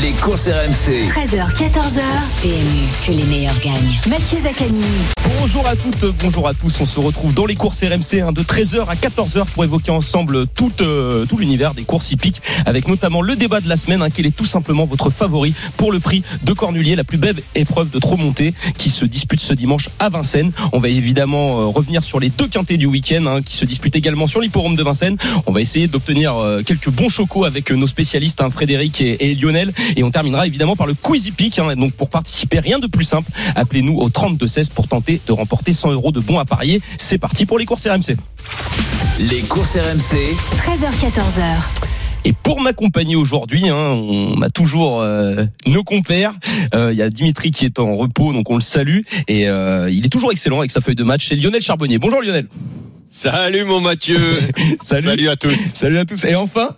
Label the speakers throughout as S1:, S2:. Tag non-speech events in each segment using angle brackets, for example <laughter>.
S1: Les courses RMC.
S2: 13h, 14h. PMU, que les meilleurs gagnent. Mathieu Zaccani.
S3: Bonjour à toutes, bonjour à tous. On se retrouve dans les courses RMC hein, de 13h à 14h pour évoquer ensemble tout, euh, tout l'univers des courses hippiques avec notamment le débat de la semaine. Hein, quel est tout simplement votre favori pour le prix de Cornulier, la plus belle épreuve de trop montée qui se dispute ce dimanche à Vincennes. On va évidemment euh, revenir sur les deux quintés du week-end hein, qui se disputent également sur l'hipporome de Vincennes. On va essayer d'obtenir euh, quelques bons chocos avec nos spécialistes hein, Frédéric et, et Lionel. Et on terminera évidemment par le quiz hippique. Hein. Donc pour participer, rien de plus simple. Appelez-nous au 32-16 pour tenter de remporter 100 euros de bons à parier. C'est parti pour les courses RMC.
S1: Les courses RMC.
S2: 13h, 14h.
S3: Et pour m'accompagner aujourd'hui, hein, on a toujours euh, nos compères. Euh, Il y a Dimitri qui est en repos, donc on le salue. Et euh, il est toujours excellent avec sa feuille de match. C'est Lionel Charbonnier. Bonjour Lionel.
S4: Salut mon Mathieu. <laughs>
S3: Salut.
S4: Salut à tous.
S3: Salut à tous. Et enfin,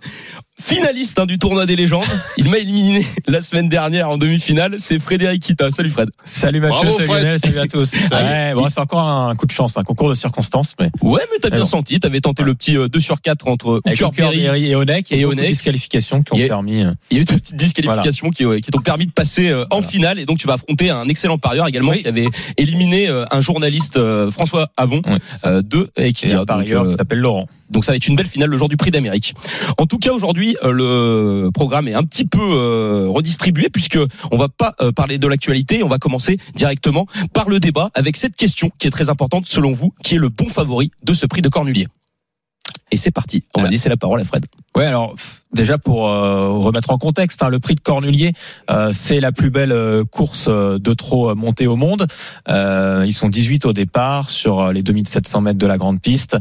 S3: finaliste hein, du tournoi des légendes. Il m'a éliminé <laughs> la semaine dernière en demi-finale. C'est Frédéric Kita. Salut Fred.
S5: Salut Mathieu,
S4: Bravo,
S5: salut
S4: Fred.
S5: Lionel, salut à tous. <laughs> Ouais, bon, c'est encore un coup de chance, un concours de circonstances, mais
S3: Ouais, mais t'as bien
S5: Alors.
S3: senti. T'avais tenté le petit euh, 2 sur 4 entre
S5: avec
S3: Hooker Berry.
S5: Berry et Onek,
S3: et Onek.
S5: Disqualifications qui ont
S3: Il y a-
S5: permis. euh,
S3: Il y a eu une petite disqualification qui, ouais, qui t'ont permis de passer euh, en
S5: Voilà.
S3: finale. Et donc, tu vas affronter un excellent parieur également
S5: Oui.
S3: qui avait éliminé euh, un journaliste, euh, François Avon, euh, de
S5: Et
S3: Equidia.
S5: un
S3: Donc,
S5: parieur
S3: euh,
S5: qui s'appelle Laurent.
S3: Donc ça va être une belle finale le jour du prix d'Amérique. En tout cas aujourd'hui euh, le programme est un petit peu euh, redistribué puisque on va pas euh, parler de l'actualité, on va commencer directement par le débat avec cette question qui est très importante selon vous, qui est le bon favori de ce prix de Cornulier. Et c'est parti. On va laisser la parole à Fred.
S5: Ouais, alors déjà pour euh, remettre en contexte, hein, le prix de Cornulier, euh, c'est la plus belle euh, course euh, de trot euh, montée au monde. Ils sont 18 au départ sur les 2700 mètres de la grande piste.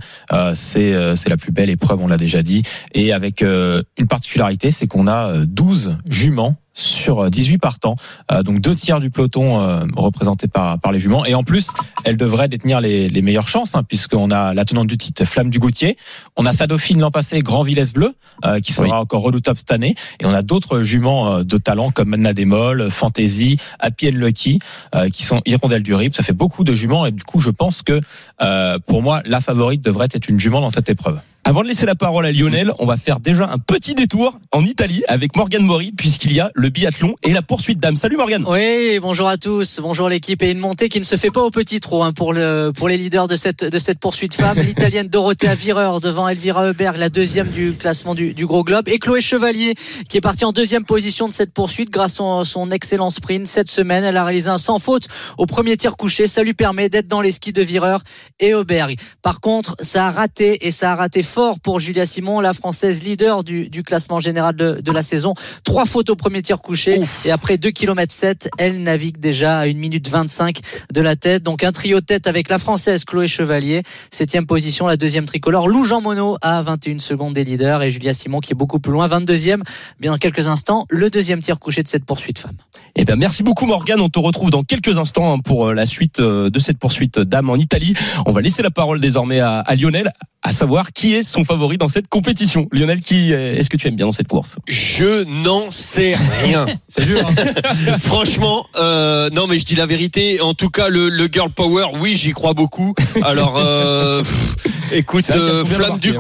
S5: C'est la plus belle épreuve, on l'a déjà dit. Et avec une particularité, c'est qu'on a euh, 12 juments sur euh, 18 partants, Euh, donc deux tiers du peloton euh, représenté par par les juments. Et en plus, elle devrait détenir les, les meilleures chances, hein, puisqu'on a la tenante du titre Flamme du Goutier, on a sa dauphine l'an passé, Grand Villesse Bleu, euh, qui sera. Encore redoutable cette année. Et on a d'autres juments euh, de talent comme Manna Demol, Fantasy, Happy Lucky, euh, qui sont hirondelles du RIP. Ça fait beaucoup de juments et du coup, je pense que euh, pour moi, la favorite devrait être une jument dans cette épreuve.
S3: Avant de laisser la parole à Lionel, on va faire déjà un petit détour en Italie avec Morgan Mori puisqu'il y a le biathlon et la poursuite d'âme. Salut Morgan.
S6: Oui, bonjour à tous, bonjour l'équipe et une montée qui ne se fait pas au petit trot hein, pour le pour les leaders de cette de cette poursuite femme, <laughs> l'italienne Dorothea Vireur devant Elvira Heuberg, la deuxième du classement du, du gros globe et Chloé Chevalier qui est partie en deuxième position de cette poursuite grâce à son, excellent sprint cette semaine, elle a réalisé un sans faute au premier tir couché, ça lui permet d'être dans les skis de Vireur et Heuberg. Par contre, ça a raté et ça a raté fort pour Julia Simon, la française leader du, du classement général de, de la saison. Trois fautes au premier tir couché et après 2 km 7, elle navigue déjà à 1 minute 25 de la tête. Donc un trio de tête avec la française Chloé Chevalier, septième position, la deuxième tricolore Lou Jean Monod à 21 secondes des leaders et Julia Simon qui est beaucoup plus loin, 22e. Bien dans quelques instants, le deuxième tir couché de cette poursuite femme.
S3: Eh bien, merci beaucoup Morgan. On te retrouve dans quelques instants hein, pour euh, la suite euh, de cette poursuite d'âme en Italie. On va laisser la parole désormais à, à Lionel, à savoir qui est son favori dans cette compétition. Lionel, qui euh, est-ce que tu aimes bien dans cette course?
S4: Je n'en sais rien. <laughs>
S3: C'est dur. <laughs>
S4: Franchement, euh, non mais je dis la vérité. En tout cas, le, le girl power, oui, j'y crois beaucoup. Alors, euh, <laughs> pff, écoute, euh, flamme du
S3: hein.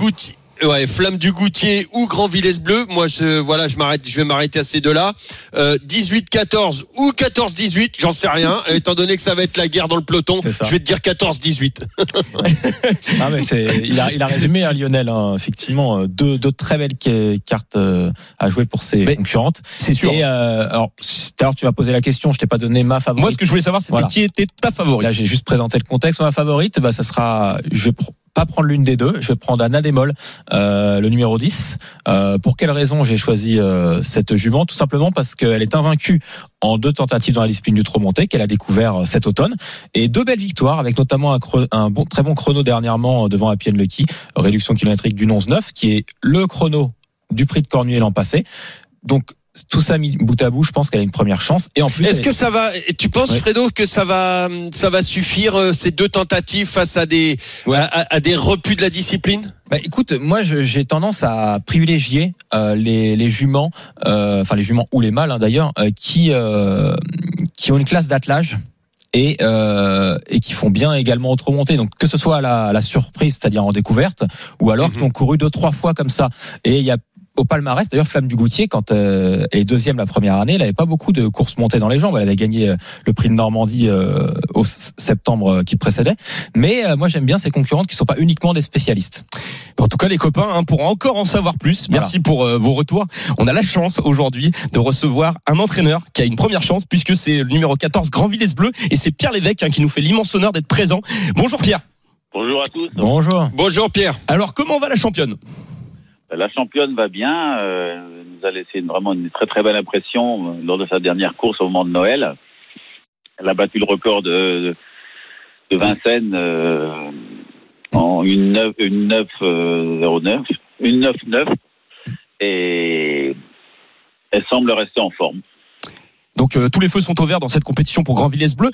S4: Ouais, Flamme du Goutier ou Grand Villesse Bleu. Moi, je, voilà, je m'arrête, je vais m'arrêter à ces deux-là. Euh, 18-14 ou 14-18, j'en sais rien. <laughs> Étant donné que ça va être la guerre dans le peloton, je vais te dire 14-18.
S5: Ah, <laughs> mais c'est, il, a, il a résumé, hein, Lionel, hein, effectivement, euh, deux, deux très belles ca- cartes euh, à jouer pour ses
S3: Mais-
S5: concurrentes.
S3: C'est sûr.
S5: Et euh, alors, tout à l'heure, tu m'as posé la question, je t'ai pas donné ma favorite.
S3: Moi, ce que je voulais savoir, c'était
S5: Voilà.
S3: qui était ta favorite.
S5: Là, j'ai juste présenté le contexte. Ma favorite, bah, ça sera, je vais pas prendre l'une des deux. Je vais prendre Anna Demol, euh, le numéro 10. Euh, pour quelle raison j'ai choisi euh, cette jument? Tout simplement parce qu'elle est invaincue en deux tentatives dans la discipline du trop monté qu'elle a découvert euh, cet automne et deux belles victoires avec notamment un, un bon, très bon chrono dernièrement euh, devant and Lucky, réduction kilométrique du 11-9 qui est le chrono du prix de Cornuet l'an passé. Donc tout ça mis bout à bout, je pense qu'elle a une première chance. Et en plus,
S4: Est-ce
S5: elle-
S4: que ça va Tu penses,
S5: Ouais.
S4: Fredo, que ça va, ça va suffire euh, ces deux tentatives face à des,
S5: Ouais.
S4: à, des repus de la discipline?
S5: Bah, écoute, moi j'ai tendance à privilégier euh, les, les juments, euh, enfin les juments ou les mâles hein, d'ailleurs, euh, qui euh, qui ont une classe d'attelage et euh, et qui font bien également autre montée. Donc que ce soit à la, à la surprise, c'est-à-dire en découverte, ou alors
S4: Mhm.
S5: qui ont couru deux trois fois comme ça. Et il y a au palmarès, d'ailleurs, Flamme du Goutier, quand euh, elle est deuxième la première année, elle avait pas beaucoup de courses montées dans les jambes. Elle avait gagné euh, le prix de Normandie euh, au septembre euh, qui précédait. Mais euh, moi, j'aime bien ces concurrentes qui sont pas uniquement des spécialistes.
S3: En tout cas, les copains, hein, pour encore en savoir plus, merci pour euh, vos retours. On a la chance aujourd'hui de recevoir un entraîneur qui a une première chance puisque c'est le numéro 14 Grand Villesse Bleu et c'est Pierre Lévesque hein, qui nous fait l'immense honneur d'être présent. Bonjour Pierre.
S7: Bonjour à tous.
S5: Bonjour.
S4: Bonjour Pierre.
S3: Alors comment va la championne?
S7: La championne va bien. euh, nous a laissé vraiment une très très belle impression euh, lors de sa dernière course au moment de Noël. Elle a battu le record de, de Vincennes euh, en une 9, une 9 euh, 09, une 9 9 et elle semble rester en forme.
S3: Donc euh, tous les feux sont au vert dans cette compétition pour Grand Villesse Bleu.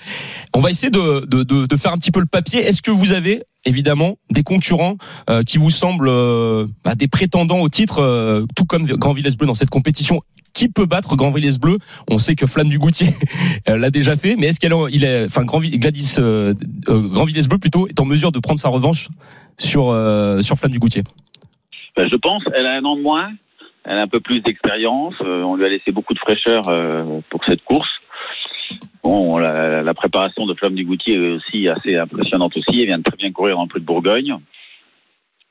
S3: On va essayer de, de, de, de faire un petit peu le papier. Est-ce que vous avez évidemment des concurrents euh, qui vous semblent euh, bah, des prétendants au titre, euh, tout comme Grand Villesse Bleu dans cette compétition? Qui peut battre Grand Villesse Bleu? On sait que Flamme du Goutier <laughs> euh, l'a déjà fait, mais est-ce qu'elle, il est, enfin Grand Gladys, euh, Grand Villesse Bleu plutôt, est en mesure de prendre sa revanche sur sur Flamme du Goutier?
S7: Ben, je pense, elle a un an de moins, elle a un peu plus d'expérience, euh, on lui a laissé beaucoup de fraîcheur euh, pour cette course. Bon, la, la préparation de Flamme du Goutier est aussi assez impressionnante aussi, elle vient de très bien courir le prix de Bourgogne.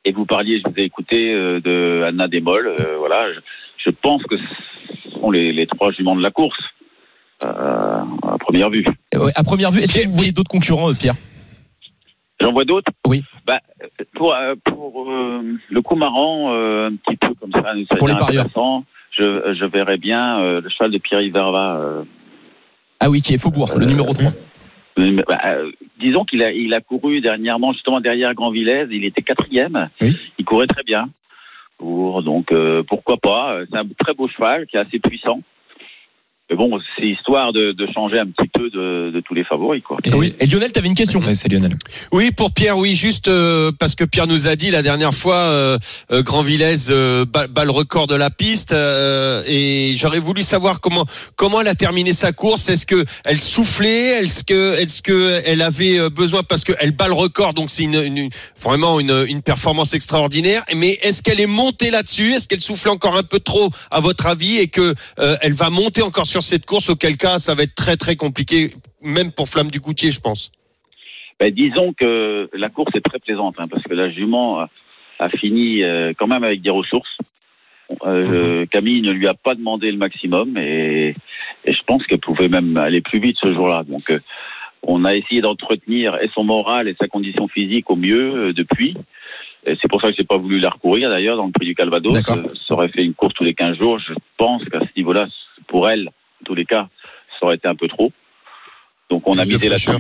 S7: Et vous parliez, je vous ai écouté, euh, de Anna Desmolles, euh, voilà, je, je pense que ce sont les, les trois juments de la course, euh, à première vue.
S3: Ouais, À première vue, est-ce que vous voyez d'autres concurrents, Pierre?
S7: J'en vois d'autres?
S3: Oui.
S7: Bah, pour euh, pour euh, le coup marrant, euh, un petit peu comme ça,
S3: Pour les parieurs.
S7: Je, je verrais bien euh, le cheval de Pierre Verva. Euh,
S3: Ah oui, qui est Faubourg, le numéro 3.
S7: euh, bah, disons qu'il a, il a couru dernièrement justement derrière Grand Villez, il était quatrième,
S5: Oui.
S7: il courait très bien. Pour, donc pourquoi pas C'est un très beau cheval qui est assez puissant. Mais bon, c'est histoire de, de changer un petit peu de, de tous les favoris, quoi.
S5: Et,
S3: Oui. Et Lionel, tu avais une question
S5: Ouais, c'est Lionel.
S4: Oui, pour Pierre, oui, juste euh, parce que Pierre nous a dit la dernière fois, euh, euh, Grand Villez euh, bat, bat le record de la piste, euh, et j'aurais voulu savoir comment comment elle a terminé sa course. Est-ce que elle soufflait? Est-ce que est-ce que elle avait euh, besoin parce que elle bat le record, donc c'est une, une- vraiment une, une performance extraordinaire. Mais est-ce qu'elle est montée là-dessus? Est-ce qu'elle soufflait encore un peu trop, à votre avis, et que euh, elle va monter encore sur cette course Auquel cas, ça va être très très compliqué, même pour Flamme du Goutier, je pense.
S7: Ben, disons que la course est très plaisante, hein, parce que la jument a, a fini euh, quand même avec des ressources. Euh, Camille ne lui a pas demandé le maximum et, et je pense qu'elle pouvait même aller plus vite ce jour-là. Donc, euh, on a essayé d'entretenir et son moral et sa condition physique au mieux depuis. C'est pour ça que j'ai pas voulu la recourir d'ailleurs dans le prix du Calvados. Ça aurait fait une course tous les 15 jours. Je pense qu'à ce niveau-là, pour elle, tous les cas, ça aurait été un peu trop. Donc on a
S4: Plus
S7: misé la
S4: fraîcheur.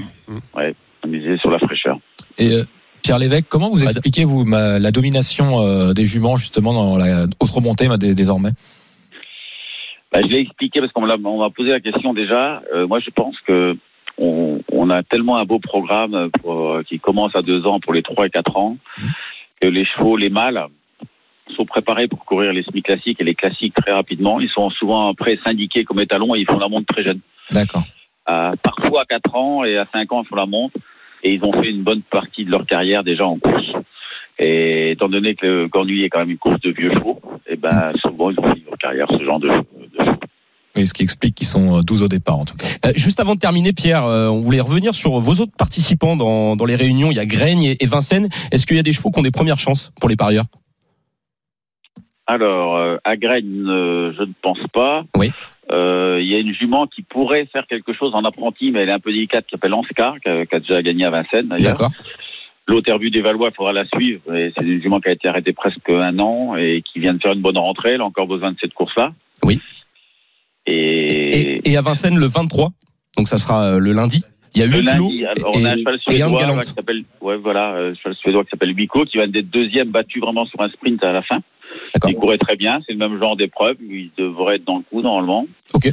S7: Ouais, on a misé sur la fraîcheur.
S5: Et euh, Pierre Lévesque, comment vous
S3: Ouais.
S5: expliquez vous ma- la domination euh, des juments justement dans la autre montée bah, dé- désormais?
S7: Bah, je l'ai expliqué parce qu'on m'a posé la question déjà. Euh, moi, je pense que on, on a tellement un beau programme pour, euh, qui commence à deux ans pour les trois et quatre ans que les chevaux, les mâles, sont préparés pour courir les semi classiques et les classiques très rapidement. Ils sont souvent après syndiqués comme étalons et ils font la monte très jeune.
S5: D'accord.
S7: Parfois à 4 ans et à 5 ans, ils font la monte. Et ils ont fait une bonne partie de leur carrière déjà en course. Et étant donné que le Cornulier est quand même une course de vieux chevaux, et ben souvent ils ont fini leur carrière ce genre de, de chevaux.
S5: Oui, ce qui explique qu'ils sont euh, 12 au départ en tout cas.
S3: Euh, juste avant de terminer, Pierre, euh, on voulait revenir sur vos autres participants dans, dans les réunions. Il y a Graigne et, et Vincennes. Est-ce qu'il y a des chevaux qui ont des premières chances pour les parieurs?
S7: Alors, euh, à Graines, euh, je ne pense pas.
S3: Oui.
S7: Euh, Il y a une jument qui pourrait faire quelque chose en apprenti, mais elle est un peu délicate, qui s'appelle Anscar, qui a, qui a déjà gagné à Vincennes d'ailleurs.
S3: D'accord.
S7: L'autre Herbu des Valois, il faudra la suivre. C'est une jument qui a été arrêtée presque un an et qui vient de faire une bonne rentrée. Elle a encore besoin de cette course-là.
S3: Oui.
S7: Et,
S3: Et, et à Vincennes le 23, donc ça sera euh, le lundi. Il y a
S7: le
S3: huit
S7: on a un cheval suédois là, qui s'appelle, ouais, voilà, euh, cheval suédois qui s'appelle Huico, qui va d'être deuxième battu vraiment sur un sprint à la fin. Il courait très bien, c'est le même genre d'épreuve, il devrait être dans le coup normalement.
S3: Ok.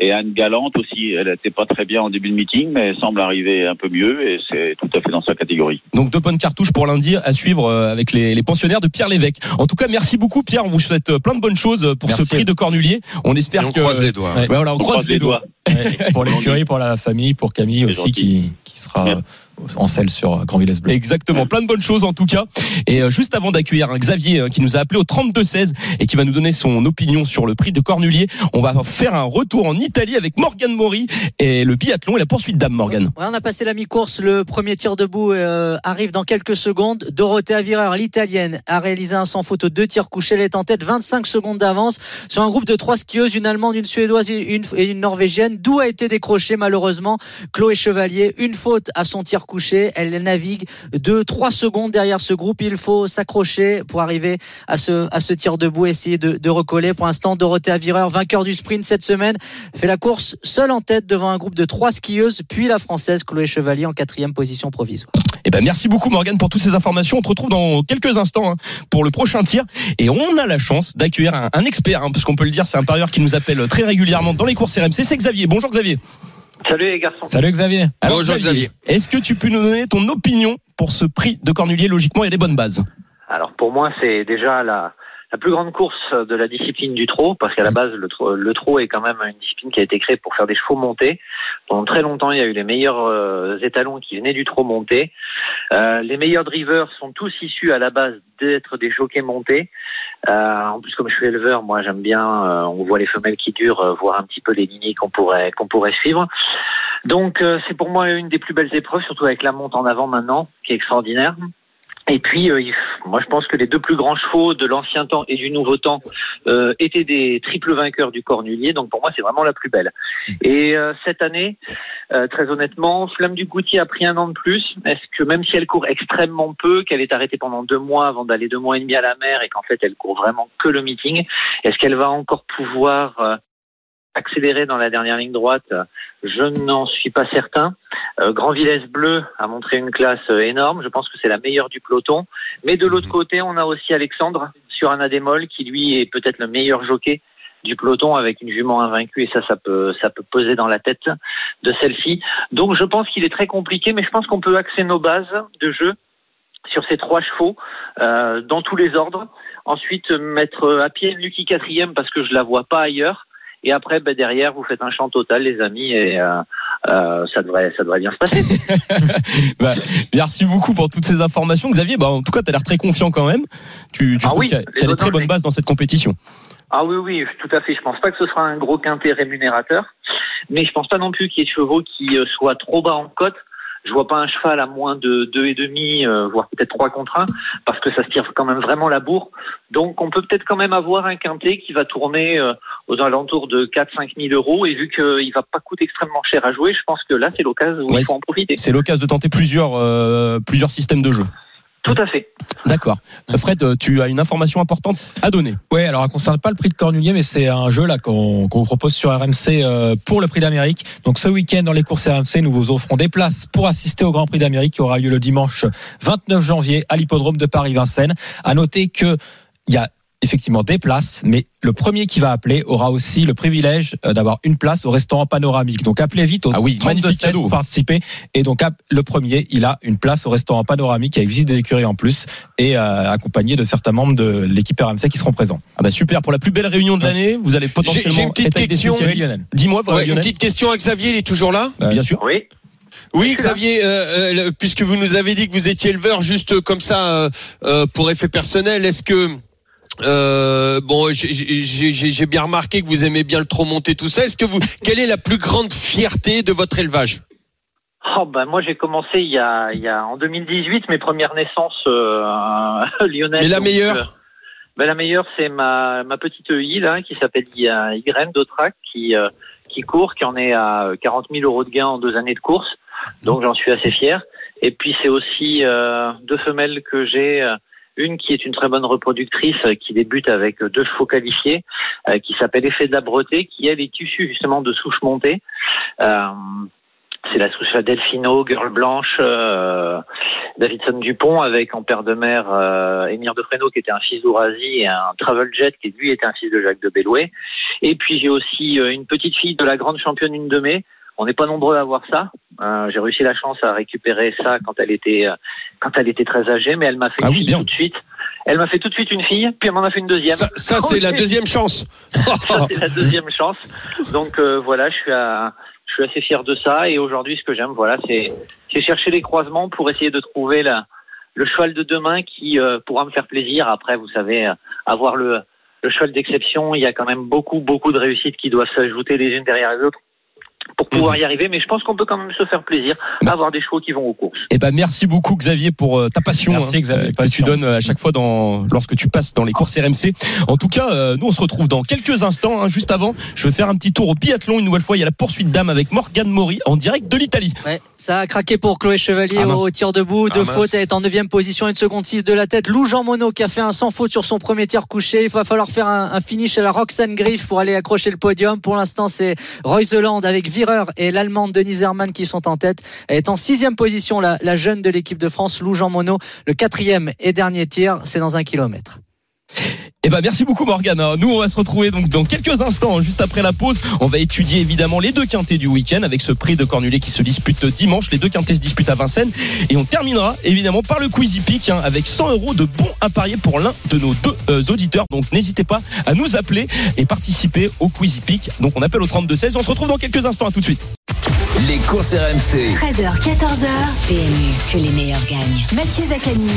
S7: Et Anne Galante aussi, elle n'était pas très bien en début de meeting, mais elle semble arriver un peu mieux et c'est tout à fait dans sa catégorie.
S3: Donc deux bonnes cartouches pour lundi à suivre euh, avec les, les pensionnaires de Pierre Lévesque. En tout cas, merci beaucoup Pierre. On vous souhaite euh, plein de bonnes choses pour
S5: Merci.
S3: ce prix de Cornulier. On espère
S4: on
S3: que
S4: croise les doigts.
S5: Ouais.
S3: Voilà, on, croise les doigts.
S5: Ouais, pour l'écurie, pour la famille, pour Camille aussi
S7: gentil.
S5: qui, qui sera
S7: Bien.
S5: Euh, en selle sur Grand Villesse Bleu.
S3: Exactement, plein de bonnes choses en tout cas. Et euh, juste avant d'accueillir Xavier euh, qui nous a appelé au 32-16 et qui va nous donner son opinion sur le prix de Cornulier, on va faire un retour en Italie avec Morgan Mori et le biathlon et la poursuite d'âme Morgan.
S6: Ouais, on a passé la mi-course. Le premier tir debout euh, arrive dans quelques secondes. Dorothea Vireur, l'italienne, a réalisé un sans faute aux deux tirs couchés. Elle est en tête, 25 secondes d'avance sur un groupe de trois skieuses, une allemande, une suédoise et une, et une norvégienne. D'où a été décroché malheureusement Chloé Chevalier. Une faute à son tir Elle navigue de 3 secondes derrière ce groupe. Il faut s'accrocher pour arriver à ce, à tir debout, essayer de, recoller. Pour l'instant, Dorothea Vireur, vainqueur du sprint cette semaine, fait la course seule en tête devant un groupe de trois skieuses, puis la française Chloé Chevalier en quatrième position provisoire.
S3: Eh ben merci beaucoup Morgan pour toutes ces informations. On te retrouve dans quelques instants hein, pour le prochain tir et on a la chance d'accueillir un, un expert, hein, parce qu'on peut le dire, c'est un parieur qui nous appelle très régulièrement dans les courses RMC. C'est Xavier. Bonjour Xavier.
S8: Salut les garçons.
S5: Salut Xavier.
S3: Alors,
S4: Bonjour Xavier.
S3: Est-ce que tu peux nous donner ton opinion pour ce prix de Cornulier? Logiquement, il y a des bonnes bases.
S8: Alors pour moi, c'est déjà la, la plus grande course de la discipline du trot, parce qu'à la base, le trot, le trot est quand même une discipline qui a été créée pour faire des chevaux montés. Pendant très longtemps, il y a eu les meilleurs euh, étalons qui venaient du trot monté. Euh, les meilleurs drivers sont tous issus à la base d'être des jockeys montés. Euh, en plus, comme je suis éleveur, moi j'aime bien, euh, on voit les femelles qui durent, euh, voir un petit peu les lignées qu'on pourrait qu'on pourrait suivre. Donc c'est pour moi une des plus belles épreuves, surtout avec la monte en avant maintenant, qui est extraordinaire. Et puis, euh, moi, je pense que les deux plus grands chevaux de l'ancien temps et du nouveau temps euh, étaient des triples vainqueurs du Cornulier. Donc, pour moi, c'est vraiment la plus belle. Et euh, cette année, euh, très honnêtement, Flamme du Goutier a pris un an de plus. Est-ce que même si elle court extrêmement peu, qu'elle est arrêtée pendant deux mois avant d'aller deux mois et demi à la mer et qu'en fait, elle court vraiment que le meeting, est-ce qu'elle va encore pouvoir accélérer dans la dernière ligne droite Je n'en suis pas certain. Euh, Grand Villesse Bleu a montré une classe euh, énorme. Je pense que c'est la meilleure du peloton. Mais de l'autre côté, on a aussi Alexandre sur un Adémol qui lui est peut-être le meilleur jockey du peloton avec une jument invaincue et ça, ça peut, ça peut peser dans la tête de celle-ci. Donc je pense qu'il est très compliqué, mais je pense qu'on peut axer nos bases de jeu sur ces trois chevaux euh, dans tous les ordres. Ensuite mettre à pied Lucky quatrième parce que je la vois pas ailleurs. Et après, ben, derrière, vous faites un champ total, les amis, et euh, euh, ça devrait, ça devrait bien se passer. <laughs>
S3: Bah, merci beaucoup pour toutes ces informations, Xavier. Bah, en tout cas, tu as l'air très confiant quand même. Tu, tu
S8: Ah
S3: trouves
S8: oui,
S3: qu'il y a, des très bonnes bases dans cette compétition.
S8: Ah oui, oui, tout à fait. Je pense pas que ce sera un gros quintet rémunérateur, mais je pense pas non plus qu'il y ait de chevaux qui euh, soient trop bas en cote. Je vois pas un cheval à moins de deux et demi, voire peut-être trois contre un, parce que ça se tire quand même vraiment la bourre. Donc on peut peut-être quand même avoir un quintet qui va tourner aux alentours de 4-5 000 euros. Et vu qu'il va pas coûter extrêmement cher à jouer, je pense que là c'est l'occasion où
S3: Ouais,
S8: il faut en profiter.
S3: C'est l'occasion de tenter plusieurs, euh, plusieurs systèmes de jeu.
S8: Tout à fait.
S3: D'accord. Fred, tu as une information importante à donner.
S5: Ouais, alors, ça concerne pas le prix de Cornulier, mais c'est un jeu là qu'on qu'on vous propose sur RMC euh, pour le prix d'Amérique. Donc, ce week-end dans les courses RMC, nous vous offrons des places pour assister au Grand Prix d'Amérique qui aura lieu le dimanche 29 janvier à l'hippodrome de Paris-Vincennes. À noter que il y a effectivement des places, mais le premier qui va appeler aura aussi le privilège euh, d'avoir une place au restaurant panoramique. Donc appelez vite au
S3: Ah oui,
S5: 32
S3: magnifique
S5: 16
S3: cadeau.
S5: pour participer. Et donc le premier, il a une place au restaurant panoramique avec visite des écuries en plus et euh, accompagné de certains membres de l'équipe RMC qui seront présents.
S3: Ah bah super, pour la plus belle réunion de l'année, vous allez potentiellement
S4: j'ai une petite question.
S3: Dis-moi,
S4: Ouais, une petite question à Xavier, il est toujours là
S3: Bien sûr.
S8: Oui.
S4: Oui, Xavier, euh, euh, puisque vous nous avez dit que vous étiez éleveur, juste comme ça, euh, euh, pour effet personnel, est-ce que euh, bon, j'ai- bien remarqué que vous aimez bien le trop monter, tout ça. Est-ce que vous, quelle est la plus grande fierté de votre élevage?
S8: Oh ben moi j'ai commencé il y a, il y a en 2018 mes premières naissances euh, <laughs> lyonnaises.
S4: Et la
S8: Donc,
S4: meilleure?
S8: euh, ben, la meilleure c'est ma, ma petite EI là qui s'appelle Y- Ygraine d'Autrac qui euh, qui court qui en est à 40 000 euros de gain en deux années de course. Donc j'en suis assez fier. Et puis c'est aussi euh, deux femelles que j'ai. Une qui est une très bonne reproductrice euh, qui débute avec euh, deux chevaux qualifiés, euh, qui s'appelle Effet de la Breté, qui elle est issue justement de souches montées. C'est la souche Delfino, Girl Blanche, Davidson Dupont, avec en père de mère euh, Émir de Fresno qui était un fils d'Ourasie et un Travel Jet qui lui était un fils de Jacques de Bellouet. Et puis j'ai aussi une petite fille de la grande championne une de mai. On n'est pas nombreux à avoir ça. Euh, j'ai réussi la chance à récupérer ça quand elle était euh, quand elle était très âgée, mais elle m'a fait
S3: Ah oui, bien.
S8: tout de suite. Elle m'a fait tout de suite une fille, puis elle m'en a fait une deuxième.
S4: Ça, ça, c'est la <laughs> deuxième chance.
S8: Ça, c'est la deuxième chance. Donc euh, voilà, je suis, à- je suis assez fier de ça. Et aujourd'hui, ce que j'aime, voilà, c'est c'est chercher les croisements pour essayer de trouver la, le cheval de demain qui euh, pourra me faire plaisir. Après, vous savez, euh, avoir le, le cheval d'exception, il y a quand même beaucoup, beaucoup de réussites qui doivent s'ajouter les unes derrière les autres pour pouvoir y arriver. Mais je pense qu'on peut quand même se faire plaisir,
S3: Bah.
S8: avoir des chevaux qui vont aux courses.
S3: Eh ben merci beaucoup Xavier pour euh, ta passion
S5: Merci, Xavier,
S3: euh, que
S5: passion.
S3: tu donnes euh, à chaque fois dans lorsque tu passes dans les courses RMC. En tout cas, euh, nous on se retrouve dans quelques instants. hein. Juste avant, je vais faire un petit tour au biathlon. Une nouvelle fois, il y a la poursuite d'âme avec Morgane Maury en direct de l'Italie.
S6: Ouais, ça a craqué pour Chloé Chevalier
S3: Ah,
S6: au tir debout,
S4: Ah,
S6: deux
S4: mince.
S6: fautes, elle est en neuvième position, une seconde 6 de la tête. Lou Jean Monod qui a fait un sans faute sur son premier tir couché. Il va falloir faire un, un finish à la Roxane Griff pour aller accrocher le podium. Pour l'instant, c'est Roy Zeland avec Vireur et l'Allemande Denise Hermann qui sont en tête. Elle est en sixième position, la, la jeune de l'équipe de France, Lou Jean Monod. Le quatrième et dernier tir, c'est dans un kilomètre.
S3: Eh ben merci beaucoup Morgane. Nous on va se retrouver donc dans quelques instants, juste après la pause. On va étudier évidemment les deux quintés du week-end avec ce prix de Cornulet qui se dispute dimanche. Les deux quintés se disputent à Vincennes et on terminera évidemment par le Quizy Peak hein, avec 100 euros de bons à parier pour l'un de nos deux euh, auditeurs. Donc n'hésitez pas à nous appeler et participer au Quizy Peak. Donc on appelle au 32 16. On se retrouve dans quelques instants. À tout de suite.
S1: Les courses RMC.
S2: 13h, 14h. PMU, que les meilleurs gagnent. Mathieu Zaccani.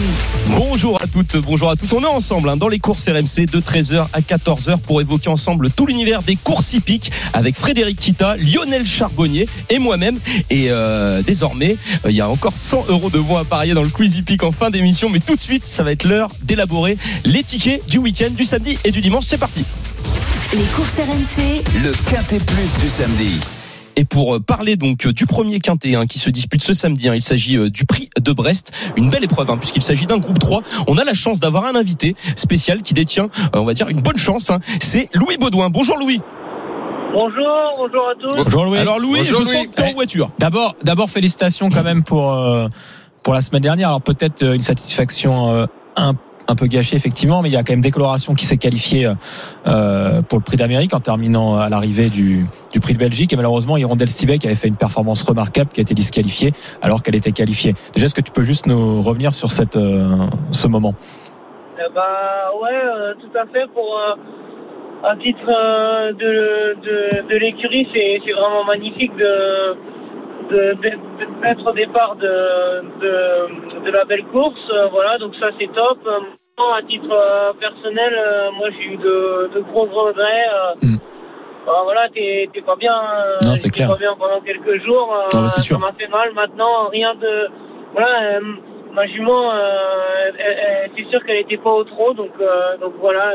S3: Bonjour à toutes, bonjour à tous. On est ensemble hein, dans les courses RMC de 13h à 14h pour évoquer ensemble tout l'univers des courses hippiques avec Frédéric Kita, Lionel Charbonnier et moi-même. Et euh, désormais, euh, il y a encore 100 euros de bons à parier dans le quiz hippique en fin d'émission. Mais tout de suite, ça va être l'heure d'élaborer les tickets du week-end, du samedi et du dimanche. C'est parti.
S2: Les courses RMC.
S1: Le Quintet Plus du samedi.
S3: Et pour euh, parler donc euh, du premier quintet hein, qui se dispute ce samedi, hein, il s'agit euh, du prix de Brest, une belle épreuve hein, puisqu'il s'agit d'un groupe 3. On a la chance d'avoir un invité spécial qui détient, euh, on va dire, une bonne chance. hein. C'est Louis Baudouin. Bonjour Louis.
S9: Bonjour, bonjour à tous.
S5: Bonjour Louis.
S3: Alors Louis,
S4: Bonjour,
S3: je
S4: Louis.
S3: sens que t'es en
S5: Eh,
S3: voiture.
S5: D'abord, d'abord félicitations quand même pour euh, pour la semaine dernière. Alors peut-être une satisfaction euh, un un peu gâchée effectivement, mais il y a quand même Décoloration qui s'est qualifié euh, pour le Prix d'Amérique en terminant à l'arrivée du, Prix de Belgique et malheureusement Hirondelle Stibet qui avait fait une performance remarquable qui a été disqualifiée alors qu'elle était qualifiée. Déjà, est-ce que tu peux juste nous revenir sur cette euh, ce moment?
S9: Ben, ouais, euh, tout à fait. Pour un titre de, de, l'écurie, c'est vraiment magnifique de- d'être au départ de, de, de la belle course. Euh, voilà, donc ça c'est top. Euh, à titre euh, personnel, moi j'ai eu de, de gros regrets. euh,
S5: Mm.
S9: euh, voilà, t'es pas bien.
S5: Non, c'est clair.
S9: pas bien pendant quelques jours.
S3: Ah bah.
S9: Ça m'a fait mal. Maintenant, rien de. Voilà, euh, ma jument, euh, c'est sûr qu'elle était pas au trot, donc euh, donc voilà.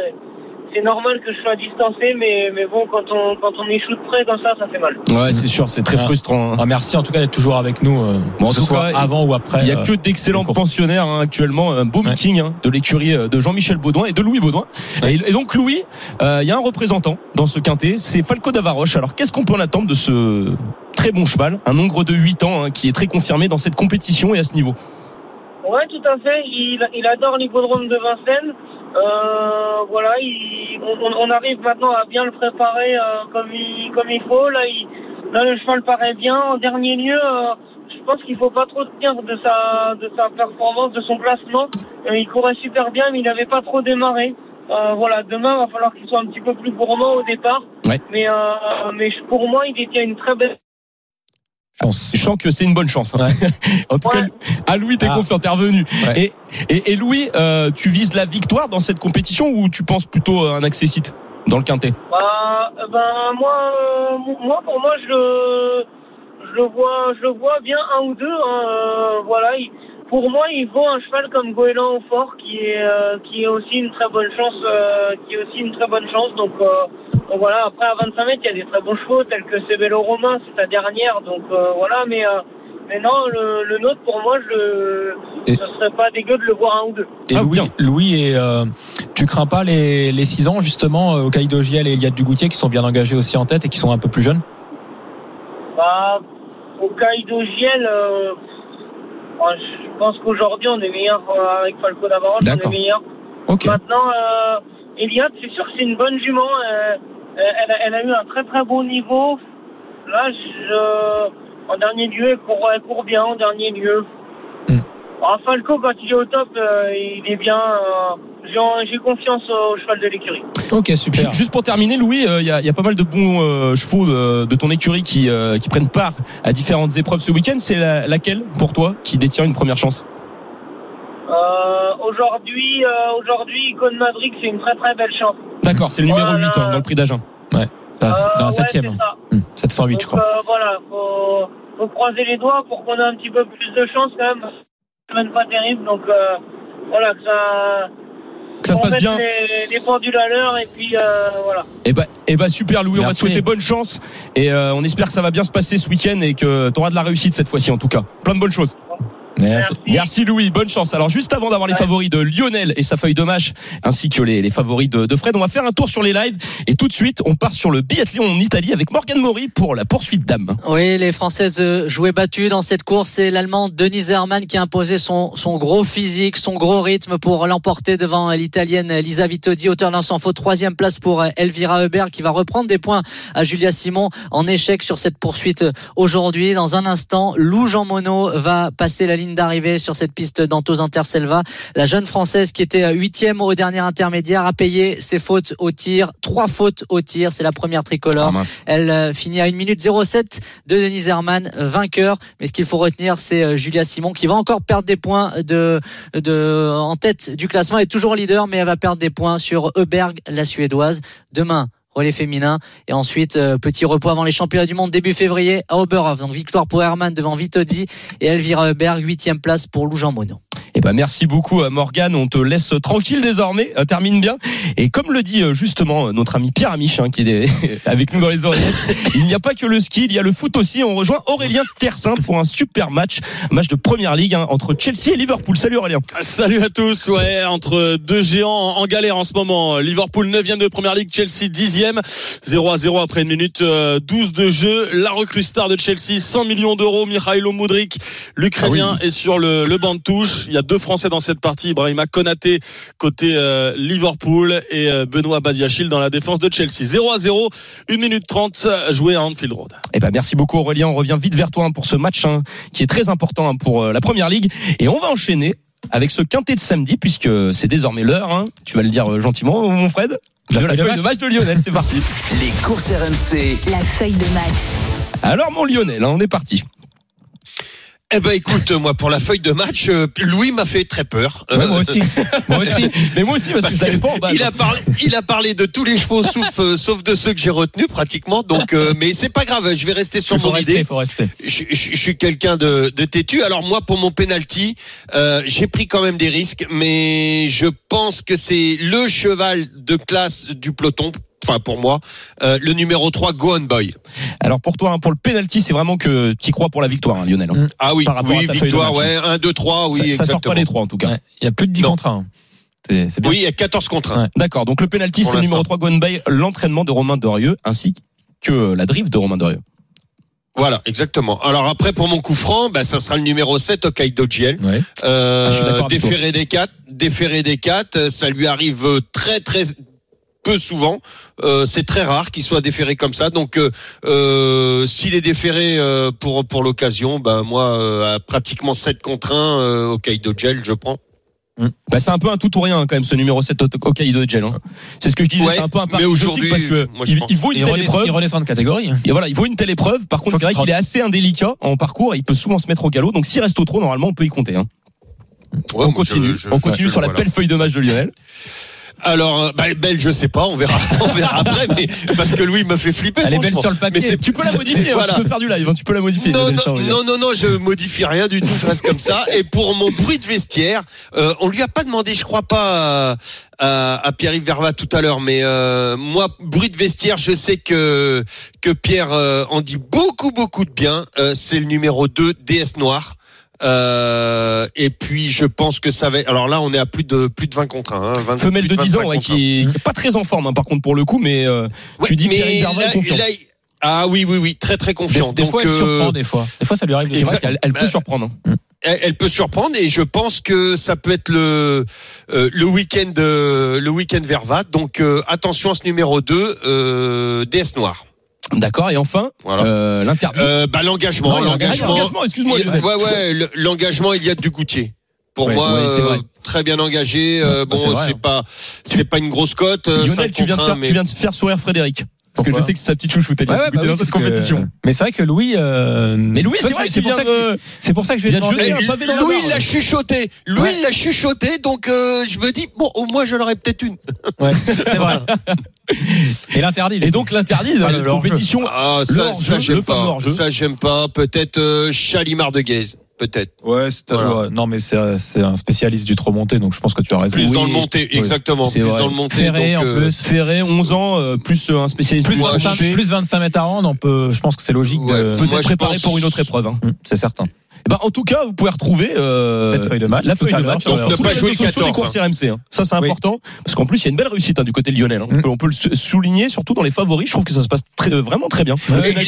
S9: C'est normal que je sois distancé, mais mais bon, quand on quand on échoue de près comme ça, ça fait mal.
S3: Ouais, c'est sûr, c'est très
S5: Ah.
S3: frustrant. hein.
S5: Ah, Merci en tout cas d'être toujours avec nous, euh,
S3: Bon, en
S5: que ce
S3: tout
S5: soit
S3: cas,
S5: avant ou après.
S3: Il y a
S5: euh,
S3: que d'excellents pensionnaires hein, actuellement. Un beau
S5: Ouais.
S3: meeting hein, de l'écurie euh, de Jean-Michel Baudouin et de Louis Baudouin.
S5: Ouais.
S3: Et, et donc Louis, euh, il y a un représentant dans ce quintet, c'est Falco Davaroche. Alors qu'est-ce qu'on peut en attendre de ce très bon cheval, un nombre de 8 ans hein, qui est très confirmé dans cette compétition et à ce niveau?
S9: Ouais, tout à fait. Il, il adore l'hippodrome de Vincennes. Euh, voilà, il, on, on arrive maintenant à bien le préparer euh, comme il comme il faut. Là, il, là, le cheval paraît bien. En dernier lieu, euh, je pense qu'il faut pas trop tenir de sa de sa performance, de son placement. Euh, il courait super bien, mais il n'avait pas trop démarré. Euh, voilà, demain, il va falloir qu'il soit un petit peu plus gourmand au départ.
S3: Ouais.
S9: Mais euh, mais pour moi, il détient une très belle
S5: chance.
S3: Je sens que c'est une bonne chance. hein. <laughs> en tout
S9: Ouais.
S3: cas, à Louis, t'es
S5: Ah.
S3: confiant, t'es revenu.
S5: Ouais.
S3: Et, et, et Louis, euh, tu vises la victoire dans cette compétition ou tu penses plutôt à un accessite dans le quintet?
S9: Bah, euh, ben moi, euh, moi pour moi je le, je le vois, je le vois bien un ou deux. hein, euh, voilà, il- pour moi il vaut un cheval comme Goéland au fort qui est, euh, qui est aussi une très bonne chance, euh, qui est aussi une très bonne chance. Donc, euh, donc voilà, après à 25 mètres il y a des très bons chevaux tels que Cebello Romain, c'est sa dernière. Donc euh, voilà, mais euh, mais non, le, le nôtre pour moi je,
S5: Et-
S9: ce serait pas dégueu de le voir un ou deux.
S5: Et
S3: Ah,
S5: Louis,
S3: bien.
S5: Louis et euh, tu crains pas les, les 6 ans justement euh, Kaido Giel et Eliade Dugoutier qui sont bien engagés aussi en tête et qui sont un peu plus jeunes?
S9: Bah, Hokkaido Giel, euh, je pense qu'aujourd'hui on est meilleur euh, avec Falco d'Avalanche, on est meilleur. Maintenant, euh, Elliott, c'est sûr que c'est une bonne jument. euh, elle, a, elle a eu un très très bon niveau. Là, je, en dernier lieu, elle court, elle court bien en dernier lieu. Alors, Falco, quand il est au top, euh, il est bien. euh, j'ai- confiance au cheval de l'écurie.
S5: Ok, super.
S3: Ju- Juste pour terminer, Louis, euh, il y, a, il y a pas mal de bons euh, chevaux de, de ton écurie qui, euh, qui prennent part à différentes épreuves ce week-end. C'est la- laquelle pour toi qui détient une première chance?
S9: Euh, aujourd'hui, euh, aujourd'hui, Icône Madrid, c'est une très très belle chance.
S3: D'accord, c'est le numéro
S9: Voilà.
S3: 8 hein, dans le prix d'Agen.
S5: Dans, la- dans la
S9: Euh, ouais,
S5: septième.
S9: c'est ça.
S5: Hmm, 708, je crois.
S9: euh, voilà, faut, faut croiser les doigts pour qu'on ait un petit peu plus de chance quand même. C'est même pas terrible, donc euh, voilà, que ça,
S3: Que ça se passe bien.
S9: Les, les pendules à l'heure et puis euh, voilà.
S3: Eh ben, eh ben super Louis, on va te souhaiter bonne chance et euh, on espère que ça va bien se passer ce week-end et que tu auras de la réussite cette fois-ci en tout cas. Plein de bonnes choses.
S5: Merci.
S3: Merci Louis, bonne chance. Alors juste avant d'avoir les favoris de Lionel et sa feuille de match, ainsi que les, les favoris de, de Fred, on va faire un tour sur les lives et tout de suite on part sur le biathlon en Italie avec Morgan Mori pour la poursuite d'âme.
S6: Oui, les Françaises euh, jouaient battues dans cette course. C'est l'Allemande Denise Hermann qui a imposé son, son gros physique, son gros rythme pour l'emporter devant l'Italienne Lisa Vitodi, auteur d'un sans faute. Troisième place pour euh, Elvira Hubert qui va reprendre des points à Julia Simon en échec sur cette poursuite euh, aujourd'hui. Dans un instant, Lou Jean Monod va passer la ligne d'arrivée sur cette piste d'Antos Interselva. La jeune Française qui était huitième au dernier intermédiaire a payé ses fautes au tir. Trois fautes au tir. C'est la première tricolore. Elle euh, finit à 1 minute 07 de Denise Hermann, euh, vainqueur. Mais ce qu'il faut retenir, c'est euh, Julia Simon qui va encore perdre des points de, de, en tête du classement. Elle est toujours leader, mais elle va perdre des points sur Heuberg, la Suédoise. Demain, relais féminin. Et ensuite, euh, petit repos avant les championnats du monde début février à Oberhof. Donc victoire pour Hermann devant Vitodi et Elvira Heuberg, huitième place pour Lou Jean Monod.
S3: Eh ben merci beaucoup euh, Morgan, on te laisse tranquille désormais, Euh, termine bien. Et comme le dit euh, justement euh, notre ami Pierre Amiche hein, qui est <laughs> avec nous dans les oreillettes, <laughs> il n'y a pas que le ski, il y a le foot aussi. On rejoint Aurélien Tersin pour un super match, match de première ligue hein, entre Chelsea et Liverpool. Salut Aurélien.
S10: Salut à tous, ouais, entre deux géants en galère en ce moment. Liverpool 9e de première ligue, Chelsea 10e, 0 à 0 après une minute euh, 12 de jeu. La recrue star de Chelsea, 100 millions d'euros, Mikhailo Mudrik, l'Ukrainien, est sur le, le banc de touche. Il y a deux Français dans cette partie, Ibrahima Konaté côté euh, Liverpool et euh, Benoît Badiachil dans la défense de Chelsea. 0 à 0, 1 minute 30 joué à Anfield Road.
S3: Eh ben merci beaucoup Aurélien, on revient vite vers toi hein, pour ce match hein, qui est très important hein, pour euh, la première ligue. Et on va enchaîner avec ce quintet de samedi puisque c'est désormais l'heure. hein. Tu vas le dire gentiment mon Fred? La, feuille de match de Lionel, c'est parti. <laughs>
S1: Les courses RMC.
S2: La feuille de match.
S3: Alors mon Lionel, on est parti.
S4: Eh ben écoute, moi pour la feuille de match, euh, Louis m'a fait très peur.
S3: Ouais, moi
S4: Euh,
S3: aussi. moi aussi. Mais moi aussi parce,
S4: Parce
S3: que pas
S4: il a parlé, il a parlé de tous les chevaux sauf, euh, sauf de ceux que j'ai retenus pratiquement. Donc, euh, mais c'est pas grave, je vais rester sur
S5: faut
S4: mon
S5: rester,
S4: idée.
S5: faut rester.
S4: Je, je- je suis quelqu'un de, de têtu. Alors moi, pour mon penalty, euh, j'ai pris quand même des risques, mais je pense que c'est le cheval de classe du peloton. Enfin, pour moi, euh, le numéro 3, Go On Boy.
S3: Alors pour toi, hein, pour le penalty, c'est vraiment que tu crois pour la victoire, hein, Lionel. hein.
S4: Ah oui,
S3: Par
S4: oui, victoire,
S3: match,
S4: ouais, 1, 2, 3, oui,
S3: ça, ça
S4: exactement.
S3: sort pas les trois en tout cas.
S5: Ouais. Il y a plus de 10
S4: Non.
S5: contre 1. C'est c'est bien.
S4: Oui, il y a 14 contre 1.
S5: Ouais.
S3: D'accord. Donc le penalty, c'est le numéro
S4: l'instant.
S3: 3 Gone Bay, l'entraînement de Romain Dorieux, ainsi que la drift de Romain Dorieux.
S4: Voilà, exactement. Alors après, pour mon coup franc, bah, ça sera le numéro 7, Hokkaido Giel.
S5: Ouais.
S4: Euh,
S3: Ah, je suis d'accord avec toi.
S4: déféré des 4, déféré des 4, ça lui arrive très très peu souvent. Euh, c'est très rare qu'il soit déféré comme ça. Donc, euh, euh, s'il est déféré euh, pour pour l'occasion, ben moi, euh, à pratiquement 7 contre 1, euh, Hokkaido Gel, je prends.
S3: Bah, c'est un peu un tout ou rien hein, quand même ce numéro 7 Hokkaido Gel. Hein. C'est ce que je disais,
S4: Ouais,
S3: c'est un peu un pari
S4: mais aujourd'hui,
S3: parce que
S4: moi,
S3: il, il vaut une
S5: Il
S3: telle
S5: redescend,
S3: épreuve.
S5: il redescend de catégorie.
S3: Et voilà, il vaut une telle épreuve. Par contre, c'est vrai
S5: qu'il
S3: est assez indélicat en parcours. et Il peut souvent se mettre au galop. Donc s'il reste au trot, normalement, on peut y compter. Hein.
S4: Ouais,
S3: on
S4: moi, je-
S3: continue.
S4: je-
S3: on continue
S4: je-
S3: sur la
S4: voilà.
S3: belle feuille de match de Lionel.
S4: Alors, euh, bah, belle, je sais pas, on verra, <laughs> on verra après, mais parce que Louis me fait flipper.
S5: Elle est belle sur le papier.
S4: Mais
S3: Tu peux la modifier. hein,
S4: Voilà.
S3: Tu peux faire du live. hein, Tu peux la modifier.
S4: Non, non, non, non, non, je modifie rien du tout, je reste comme ça. Et pour mon bruit de vestiaire, euh, on lui a pas demandé, je crois pas, à, à, à Pierre-Yves Verva tout à l'heure, mais euh, moi, bruit de vestiaire, je sais que que Pierre euh, en dit beaucoup, beaucoup de bien. Euh, c'est le numéro 2, DS Noir. Euh, et puis je pense que ça va. Alors là, on est à plus de plus de 20 contre 1. Hein, 20,
S3: Femelle de 10 ans,
S4: 25
S3: ouais, qui, est, qui est pas très en forme, hein, par contre, pour le coup, mais euh,
S4: Ouais,
S3: tu dis
S4: mais
S3: Pierre
S4: là,
S3: est confiant.
S4: là, Ah oui, oui, oui, très très confiant.
S5: des
S4: Donc,
S5: fois, elle
S4: euh,
S5: surprend, des fois. Des fois, ça lui arrive
S3: C'est vrai qu'elle elle peut
S4: Bah,
S3: surprendre.
S4: elle, elle peut surprendre et je pense que ça peut être le euh, le week-end euh, le week-end Vervat. Donc euh, attention à ce numéro 2 euh, DS Noir.
S3: D'accord. Et enfin,
S4: Voilà.
S3: euh, l'interdit.
S4: Euh, bah l'engagement, l'engagement.
S3: excuse-moi.
S4: Ouais ouais, le- l'engagement il y a du Goutier. Pour
S3: Ouais,
S4: moi,
S3: ouais,
S4: euh, très bien engagé. Euh, bon, c'est pas c'est pas une grosse cote. euh,
S3: Lionel, tu viens, de faire,
S4: mais-
S3: tu viens de faire sourire Frédéric. Parce que je sais que c'est sa petite chouchoute. Elle
S5: Ouais, bah
S3: dans cette
S5: que-
S3: compétition.
S5: Mais c'est vrai que Louis. euh,
S3: Mais Louis, c'est vrai que
S5: c'est pour ça que
S3: de-
S5: c'est pour ça que je vais demander.
S4: Louis l'a chuchoté. Louis
S5: Ouais.
S4: il l'a chuchoté. Donc euh, je me dis bon, au moins je l'aurais peut-être une.
S5: Ouais, c'est vrai. <laughs> Et l'interdit.
S3: Et donc l'interdit de
S5: Ah,
S3: cette compétition.
S4: Ah ça, ça j'aime pas. Ça j'aime pas. Peut-être euh, Chalimard de Guèze. Peut-être.
S5: Ouais, c'est
S4: Voilà.
S5: ouais, non mais c'est un spécialiste du trop monté donc je pense que tu as raison.
S4: Plus
S3: Oui.
S4: dans le monté, exactement.
S3: c'est
S4: Plus
S3: vrai.
S4: dans le monté.
S5: Ferré
S4: donc,
S5: en
S4: euh,
S5: plus.
S3: Ferré, 11 ans, euh, plus euh, un spécialiste
S5: Plus,
S3: du
S5: 25,
S3: monté.
S5: plus 25 mètres à rendre, on peut, je pense que c'est logique
S4: Ouais,
S5: de.
S4: Moi,
S3: Peut-être
S4: pense-
S3: pour une autre épreuve. hein.
S5: Hum, C'est certain.
S3: Eh ben, en tout cas, vous pouvez retrouver euh,
S5: Cette feuille de match
S3: la feuille de match
S5: sur
S3: sur
S5: le-
S3: tous
S4: pas
S3: les
S4: joué
S3: réseaux
S4: le
S3: sociaux des
S4: 14,
S3: courses RMC. hein. Ça, c'est
S5: Oui.
S3: important parce qu'en plus, il y a une belle réussite hein, du côté de Lionel. hein.
S5: Mm.
S3: On peut le sou- souligner, surtout dans les favoris. Je trouve que ça se passe très, vraiment très bien.
S4: Et,
S3: Le
S4: et-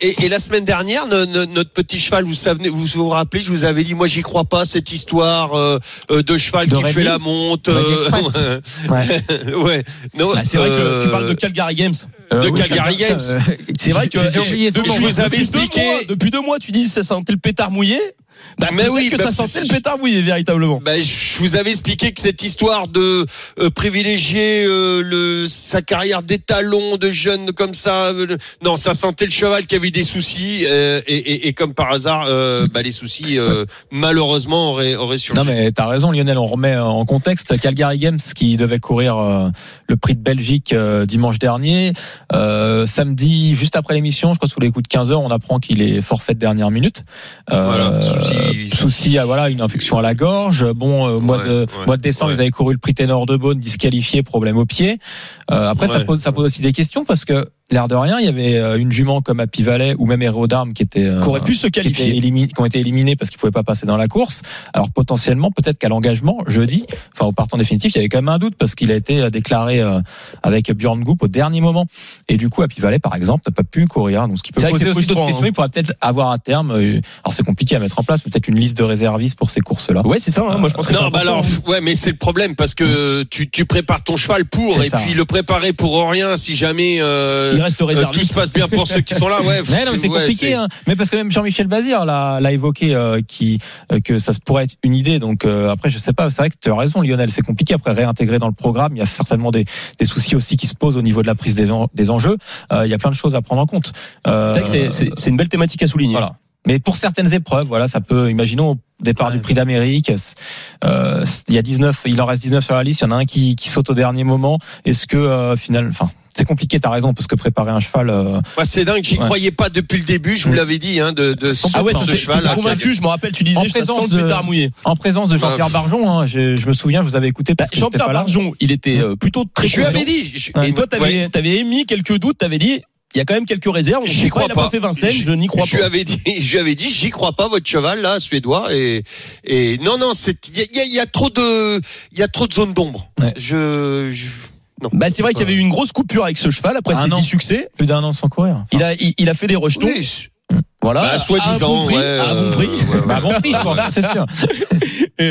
S4: et- et- et la semaine dernière, no- no- notre petit cheval, vous savez, vous vous rappelez, je vous avais dit, moi, j'y crois pas cette histoire euh, euh, de cheval
S5: De
S4: qui fait la monte. Euh, <laughs> ouais. ouais. Non,
S3: Bah, c'est vrai
S4: euh,
S3: que tu parles de Calgary Games.
S4: De
S5: oui,
S4: Calgary Games.
S5: euh,
S3: C'est vrai que.
S4: Je vous avais expliqué.
S3: mois- depuis deux mois, tu dis ça sentait le pétard mouillé. Bah,
S4: Mais oui,
S3: que
S4: bah,
S3: ça sentait le pétard mouillé véritablement.
S4: Ben, je vous avais expliqué que cette histoire de euh, privilégier euh, le, sa carrière d'étalon de jeune comme ça, euh, non, ça sentait le cheval qui avait eu des soucis euh, et, et, et comme par hasard, euh, bah, les soucis euh, malheureusement auraient, auraient surgi.
S5: Non mais t'as raison Lionel, on remet en contexte Calgary Games qui devait courir euh, le prix de Belgique euh, dimanche dernier. Euh, samedi, juste après l'émission, je crois sous les coups de 15 heures, on apprend qu'il est forfait de dernière minute. Euh,
S4: Voilà, souci-
S5: souci, ah, voilà, une infection à la gorge. Bon, euh, au mois,
S4: Ouais,
S5: de,
S4: ouais,
S5: mois de décembre,
S4: ouais.
S5: ils avaient couru le prix Ténor de Beaune, disqualifié, problème au pied. Euh, après, ça, pose, ça pose aussi des questions parce que l'air de rien, il y avait euh, une jument comme Happy Valley ou même Héros d'Armes qui était euh,
S3: Qui aurait pu se
S5: qui, étaient
S3: qualifier.
S5: élimi- qui ont été éliminés parce qu'ils pouvaient pas passer dans la course. Alors potentiellement, peut-être qu'à l'engagement, jeudi, enfin au partant définitif, il y avait quand même un doute parce qu'il a été euh, déclaré euh, avec Björn Goop au dernier moment. Et du coup, Happy Valley, par exemple, n'a pas pu courir. Donc ce qui peut
S3: C'est vrai que
S5: poser
S3: c'est
S5: aussi d'autres questions.
S3: hein.
S5: Il pourra peut-être avoir à terme. euh, alors c'est compliqué à mettre en place, peut-être une liste de réservistes pour ces courses-là.
S3: Ouais, c'est ça. hein. Moi, je pense que c'est
S4: Non, bah alors, ouais, mais c'est le problème parce que tu, tu prépares ton cheval pour et
S5: ça.
S4: puis le préparer pour rien si jamais euh,
S3: il reste
S4: euh, tout se passe bien pour ceux qui sont là. Ouais, <laughs>
S5: Ouais, non, mais c'est
S4: ouais,
S5: compliqué, hein. mais parce que même Jean-Michel Bazir l'a, l'a évoqué, euh, qui euh, que ça pourrait être une idée. Donc euh, après, je sais pas. C'est vrai que tu as raison, Lionel. C'est compliqué après réintégrer dans le programme. Il y a certainement des, des soucis aussi qui se posent au niveau de la prise des, en- des enjeux. Euh, il y a plein de choses à prendre en compte. Euh,
S3: C'est vrai que c'est- c'est c'est une belle thématique à souligner.
S5: voilà. Mais pour certaines épreuves, voilà, ça peut. Imaginons au départ du Prix d'Amérique, euh, il y a 19, il en reste 19 sur la liste. Il y en a un qui, qui saute au dernier moment. Est-ce que euh, final, enfin, c'est compliqué. T'as raison parce que préparer un cheval. euh,
S4: Ouais, c'est dingue, j'y
S5: Ouais.
S4: croyais pas depuis le début, je vous
S5: Mm.
S4: l'avais dit, hein, de, de
S3: Ah ouais,
S4: ce cheval.
S3: convaincu, je me rappelle, tu disais,
S5: En
S3: sent
S5: présence de-
S3: mouillé.
S5: en présence de Jean-Pierre
S4: Ouais.
S5: Barjon, hein, je, je me souviens, je vous avais écouté.
S3: Bah, Jean-Pierre. Barjon, il était euh, plutôt très
S4: Je lui avais dit. je-
S3: Et toi, t'avais avais émis quelques doutes, t'avais dit, il y a quand même quelques réserves. On
S4: J'y
S3: sait pas,
S4: crois
S3: il a
S4: pas.
S3: fait Vincennes,
S4: Je-
S3: je n'y crois
S4: je lui
S3: pas.
S4: avais dit, <laughs> je lui avais dit, j'y crois pas votre cheval là, suédois et et non non, c'est il y a, il y a- il y a trop de il y a trop de zones d'ombre.
S5: Ouais.
S4: Je, je non.
S3: Bah, c'est vrai qu'il y avait eu une grosse coupure avec ce cheval après
S5: Un
S3: ses
S5: an.
S3: 10 succès.
S5: Plus d'un an sans courir.
S3: Il a, il, il a fait des rejetons.
S4: Oui,
S3: Voilà.
S4: bah,
S3: à
S4: soi-disant,
S3: bon prix,
S4: ouais,
S3: à bon
S4: euh,
S3: prix.
S4: ouais, ouais.
S5: Bah, bon prix, je pense, c'est sûr. <laughs>
S3: Et,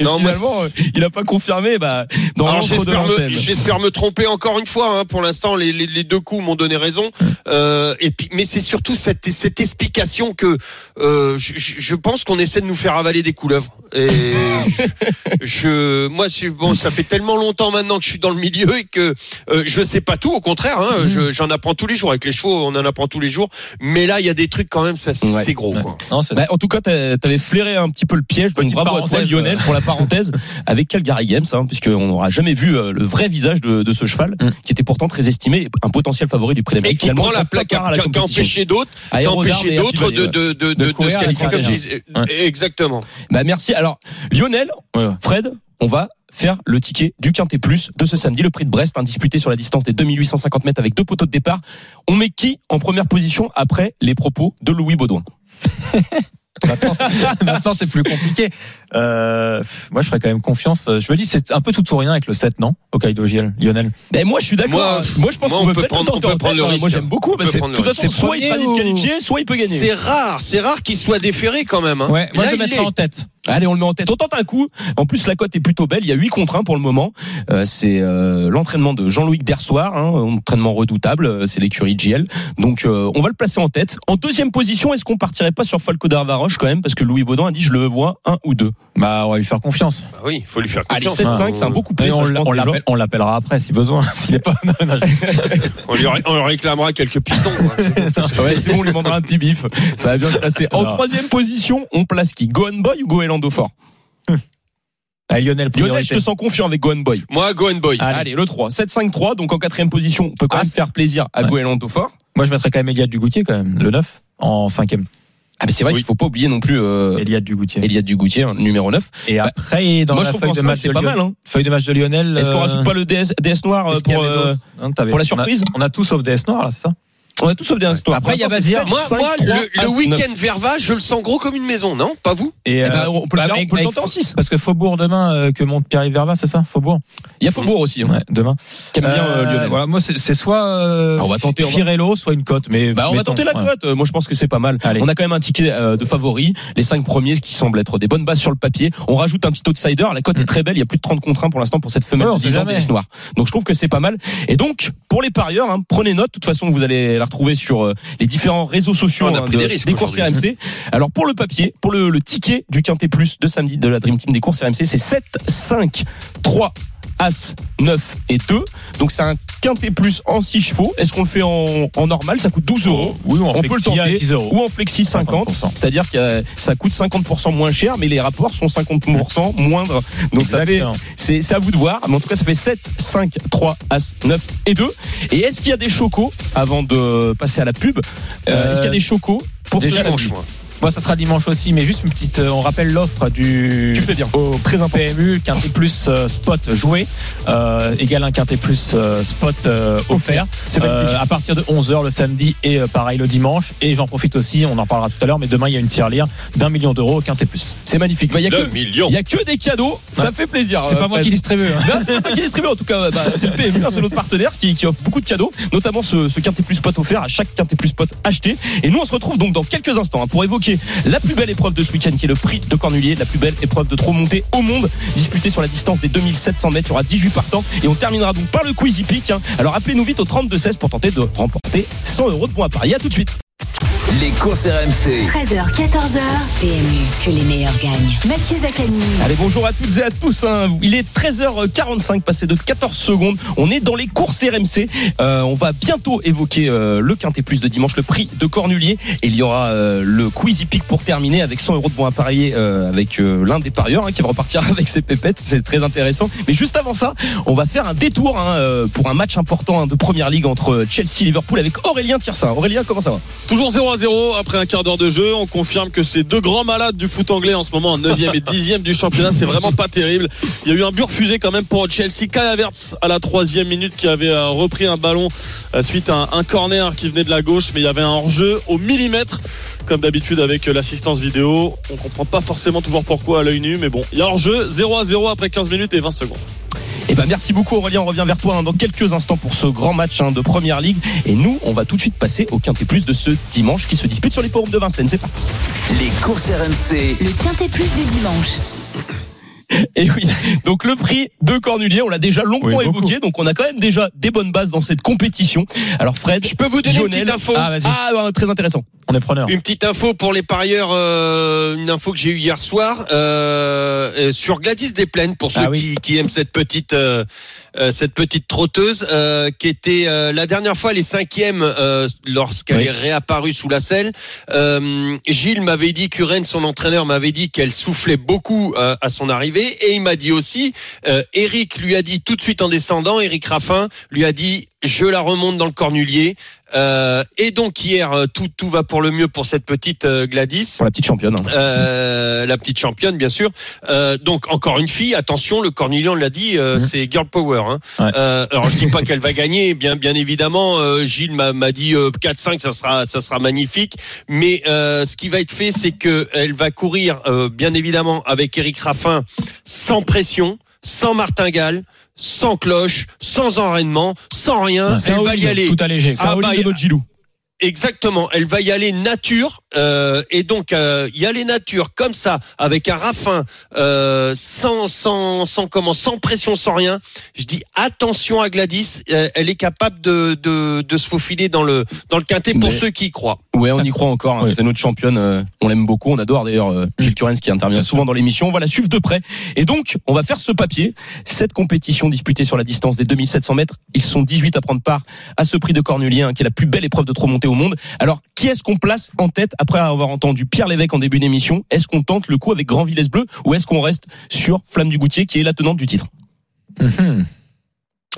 S3: et
S4: Non,
S3: finalement, euh, il a pas confirmé, bah, dans
S4: j'espère me, j'espère me tromper encore une fois. Hein. Pour l'instant, les, les, les deux coups m'ont donné raison. Euh, et puis, mais c'est surtout cette, cette explication que euh, je, je- je pense qu'on essaie de nous faire avaler des couleuvres. Et je, <laughs> je- moi, je- bon, ça fait tellement longtemps maintenant que je suis dans le milieu et que euh, je sais pas tout. Au contraire, hein, je- j'en apprends tous les jours. Avec les chevaux, on en apprend tous les jours. Mais là, il y a des trucs quand même,
S3: Ouais.
S4: c'est gros.
S5: Ouais.
S4: Quoi.
S5: Non, c'est
S3: Bah, en tout cas, t'avais flairé un petit peu le piège. Donc bravo à toi, Lionel,
S5: euh.
S3: pour la parenthèse <laughs> avec Calgary Games, hein, puisqu'on n'aura jamais vu euh, le vrai visage de, de ce cheval,
S5: Mm.
S3: qui était pourtant très estimé, un potentiel favori du prix
S4: Et
S3: d'Amérique.
S4: qui
S3: Finalement,
S4: prend la plaque, qui
S3: à
S4: a,
S3: la
S4: qui a
S3: compétition.
S4: empêché d'autres, qui
S3: et
S4: de,
S3: Valley, ouais.
S4: de, de,
S5: De
S4: de,
S5: courir
S4: se
S5: à
S4: qualifier comme je
S5: troisième.
S4: disais. Exactement.
S3: Bah merci. Alors, Lionel. Fred, on va faire le ticket du Quintet Plus de ce samedi, le prix de Brest, hein, disputé sur la distance des 2850 mètres avec deux poteaux de départ. On met qui en première position après les propos de Louis Baudouin? <laughs> <laughs>
S5: Maintenant, c'est- plus compliqué. Euh, moi, je ferais quand même confiance. Je me dis, c'est un peu tout ou rien avec le 7, non Hokkaido GL, Lionel?
S3: Ben moi je suis d'accord.
S4: Moi,
S3: Moi, je pense qu'on
S4: on
S3: peut
S4: prendre- on peut
S3: en
S4: prendre le
S3: hein.
S4: risque.
S3: Moi j'aime beaucoup.
S4: Peut
S3: c'est- De toute façon, soit il sera disqualifié, soit il peut gagner.
S4: C'est rare, c'est rare qu'il soit déféré quand même. Hein.
S5: Ouais, moi,
S4: Là,
S5: je le mettrais en tête.
S3: Allez, on le met en tête. On tente un coup. En plus, la cote est plutôt belle. Il y a 8 contre 1 pour le moment. Euh, c'est euh, l'entraînement de Jean-Louis Dersoir, hein, entraînement redoutable. Euh, C'est l'écurie GL. Donc, euh, on va le placer en tête. En deuxième position, est-ce qu'on partirait pas sur Falco d'Arvaroche quand même? Parce que Louis Baudin a dit je le vois un ou deux.
S5: Bah, on va lui faire confiance.
S4: Bah oui, il faut lui faire
S3: Allez,
S4: confiance.
S3: 7-5, c'est un beau ça,
S5: on l'appellera après si besoin. <laughs> S'il est pas. non, non,
S4: On lui, ré- on lui réclamera quelques pitons. quoi.
S3: Ouais, c'est bon, on lui demandera un petit bif. Ça va bien se placer. En troisième position, on place qui? Gohan Boy ou Fort <laughs>
S5: Ah, Lionel,
S3: Lionel, je te sens confiant avec Gohan Boy.
S4: Moi, Gohan Boy.
S5: Allez.
S3: Allez, le 3. 7-5-3. Donc en quatrième position, on peut quand
S5: Ah,
S3: même faire plaisir à
S5: ouais.
S3: Goelando Fort.
S5: Moi, je mettrais quand même Eliade Dugoutier, quand même. Le 9, en cinquième.
S3: Ah, mais c'est vrai
S4: Oui.
S3: qu'il faut pas oublier non plus euh,
S5: Eliade Dugoutier.
S3: Eliade Dugoutier, hein, numéro 9.
S5: Et
S3: Bah,
S5: après, dans
S3: Moi,
S5: la feuille de match
S3: c'est
S5: de
S3: pas
S5: Lionel-
S3: mal. Hein.
S5: Feuille de match de Lionel.
S3: Est-ce qu'on
S5: euh,
S3: rajoute pas le DS, DS noir euh, pour, euh,
S5: Non,
S3: pour la
S5: on a-
S3: surprise
S5: On a, tous sauf DS Noir, là, c'est ça
S3: On a tout sauf DS noir.
S5: Après, il y a Bazir.
S4: Moi,
S3: 7,
S4: moi
S3: 5,
S4: le,
S3: 3,
S4: le
S3: As,
S4: week-end Verva, je le sens gros comme une maison, non? Pas vous?
S5: Et,
S3: Eh
S5: euh,
S3: ben, on peut le
S5: bah,
S3: on peut le
S5: avec-
S3: tenter en 6.
S5: Parce que Faubourg demain, euh, que monte Pierre Verva, c'est ça Faubourg?
S3: Il y a Faubourg aussi, hein,
S5: Ouais, demain.
S3: qui aime bien euh,
S5: Euh,
S3: Lionel.
S5: Voilà, moi, c'est soit euh,
S3: Ah, on va tenter,
S5: Firello, soit une cote. Mais
S3: Bah, on va tenter la cote. Euh, Moi, je pense que c'est pas mal.
S5: Allez.
S3: On a quand même un ticket euh, de favoris. Les cinq premiers, ce qui semble être des bonnes bases sur le papier. On rajoute un petit outsider. La cote est très belle. Il y a plus de 30 contre 1 pour l'instant pour cette femelle de
S5: sait
S3: 10 ans. Donc, je trouve que c'est pas mal. Et donc, pour les parieurs, hein, prenez note. De toute façon, vous allez la retrouver sur euh, les différents réseaux sociaux hein, de-
S4: des
S3: courses. RMC. Alors, pour le papier, pour le, le ticket du Quintet Plus de samedi de la Dream Team des courses RMC, c'est 7, 5, 3, As, 9 et 2. Donc, c'est un Quintet Plus en 6 chevaux. Est-ce qu'on le fait en, en normal? Ça coûte 12 euros.
S5: Oui, on,
S3: On peut le tenter.
S5: 6 euros.
S3: Ou en flexi 50,
S5: 50%.
S3: c'est-à-dire que ça coûte 50% moins cher, mais les rapports sont 50% moindres. Donc ça fait,
S5: Exactement.
S3: c'est c'est à vous de voir. Mais en tout cas, ça fait 7, 5, 3, As, 9 et 2. Et est-ce qu'il y a des chocos avant de passer à la pub euh,
S5: Euh,
S3: Est-ce qu'il y a des chocos pour
S5: déjà,
S3: ce
S4: Dimanche,
S3: samedi?
S4: moi.
S5: Moi, ça sera dimanche aussi, mais juste une petite. euh, on rappelle l'offre du.
S3: Tu fais bien.
S5: Au très important. PMU, quintet plus euh, spot joué, euh, égal un quintet plus euh, spot euh, offert.
S3: C'est magnifique.
S5: Euh, à partir de 11h le samedi et euh, pareil le dimanche. Et j'en profite aussi, on en parlera tout à l'heure, mais demain il y a une tirelire d'un million d'euros au quintet plus.
S3: C'est magnifique. Bah, Il y a que
S4: million.
S3: il y a que des cadeaux. Ça
S5: Ouais.
S3: fait plaisir.
S5: C'est
S3: euh,
S5: pas moi qui distribue. hein.
S3: Non, c'est pas toi qui distribue en tout cas. bah, c'est le PMU, c'est notre partenaire qui, qui offre beaucoup de cadeaux, notamment ce, ce Quintet Plus Pot offert à chaque Quintet Plus Pot acheté. Et nous, on se retrouve donc dans quelques instants hein, pour évoquer la plus belle épreuve de ce week-end qui est le prix de Cornulier, la plus belle épreuve de trop montée au monde, disputée sur la distance des 2700 mètres. Il y aura 18 partants et on terminera donc par le Quizy Peak. hein. Alors appelez-nous vite au 32-16 pour tenter de remporter 100 euros de bons à parier. À tout de suite.
S1: Les courses RMC.
S2: 13h, 14h. PMU, que les meilleurs gagnent. Mathieu Zaccani.
S3: Allez, bonjour à toutes et à tous. hein. Il est 13h45, passé de 14 secondes. On est dans les courses RMC. Euh, on va bientôt évoquer euh, le Quintet Plus de dimanche, le prix de Cornulier. Et il y aura euh, le Quizy Peak pour terminer avec 100 euros de bons à parier euh, avec euh, l'un des parieurs hein, qui va repartir <laughs> avec ses pépettes. C'est très intéressant. Mais juste avant ça, on va faire un détour hein, pour un match important hein, de Première Ligue entre Chelsea et Liverpool avec Aurélien Tirsin. Aurélien, comment ça va?
S10: Toujours 0 à 0 après un quart d'heure de jeu. On confirme que ces deux grands malades du foot anglais en ce moment, en 9e et 10e du championnat, c'est vraiment pas terrible. Il y a eu un but refusé quand même pour Chelsea. Kai Havertz à la troisième minute qui avait euh, repris un ballon euh, suite à un, un corner qui venait de la gauche, mais il y avait un hors-jeu au millimètre, comme d'habitude avec euh, l'assistance vidéo. On comprend pas forcément toujours pourquoi à l'œil nu, mais bon, il y a hors-jeu 0 à 0 après 15 minutes et 20 secondes.
S3: Eh ben merci beaucoup Aurélien, on revient vers toi hein, dans quelques instants pour ce grand match hein, de Première Ligue. Et nous, on va tout de suite passer au Quintet Plus de ce dimanche qui se dispute sur les forums de Vincennes. C'est parti.
S1: Les courses RMC.
S2: Le quintet plus du dimanche.
S3: Et oui, donc le prix de Cornulier, on l'a déjà longuement
S5: Oui,
S3: évoqué, donc on a quand même déjà des bonnes bases dans cette compétition. Alors Fred,
S4: Je peux vous donner une petite info
S5: Ah, vas-y.
S3: ah bah, très intéressant.
S5: On est preneur.
S4: Une petite info pour les parieurs, euh, une info que j'ai eue hier soir euh, euh, sur Gladys Desplaines pour ceux
S5: Ah oui.
S4: qui, qui aiment cette petite euh, euh, cette petite trotteuse euh, qui était euh, la dernière fois les cinquièmes euh, lorsqu'elle
S5: Oui.
S4: est réapparue sous la selle. Euh, Gilles m'avait dit, Curen, son entraîneur, m'avait dit qu'elle soufflait beaucoup euh, à son arrivée et il m'a dit aussi, euh, Eric lui a dit tout de suite en descendant, Eric Raffin lui a dit je la remonte dans le cornulier. Euh, et donc hier, euh, tout tout va pour le mieux pour cette petite euh, Gladys.
S3: Pour la petite championne. hein.
S4: Euh, la petite championne, bien sûr. Euh, donc encore une fille, attention, le Cornelian l'a dit, euh, c'est girl power. Hein.
S5: Ouais.
S4: Alors je dis pas <laughs> qu'elle va gagner, bien bien évidemment. Gilles m'a m'a dit euh, 4-5, ça sera ça sera magnifique. Mais euh, ce qui va être fait, c'est que elle va courir, euh, bien évidemment, avec Eric Raffin, sans pression, sans martingale. Sans cloche, sans enraînement, sans rien,
S5: C'est
S4: elle va y aller.
S5: Tout allégé.
S3: Un
S4: Ah, bah. Exactement, elle va y aller nature euh, et donc euh, y aller nature comme ça avec un raffin euh, sans sans sans comment sans pression sans rien. Je dis attention à Gladys, euh, elle est capable de, de de se faufiler dans le dans le quintet pour
S3: Mais-
S4: ceux qui y croient.
S3: Ouais, on y croit encore. hein.
S5: Oui.
S3: C'est notre championne. euh, on l'aime beaucoup. On adore d'ailleurs euh, Gilles Turens qui intervient souvent dans l'émission. On va la suivre de près. Et donc, on va faire ce papier. Cette compétition disputée sur la distance des 2700 mètres. Ils sont 18 à prendre part à ce prix de Cornulier, hein, qui est la plus belle épreuve de trop montée au monde. Alors, qui est-ce qu'on place en tête après avoir entendu Pierre Lévesque en début d'émission? Est-ce qu'on tente le coup avec Grand Villesse Bleu ou est-ce qu'on reste sur Flamme du Goutier qui est la tenante du titre?
S5: Mhm.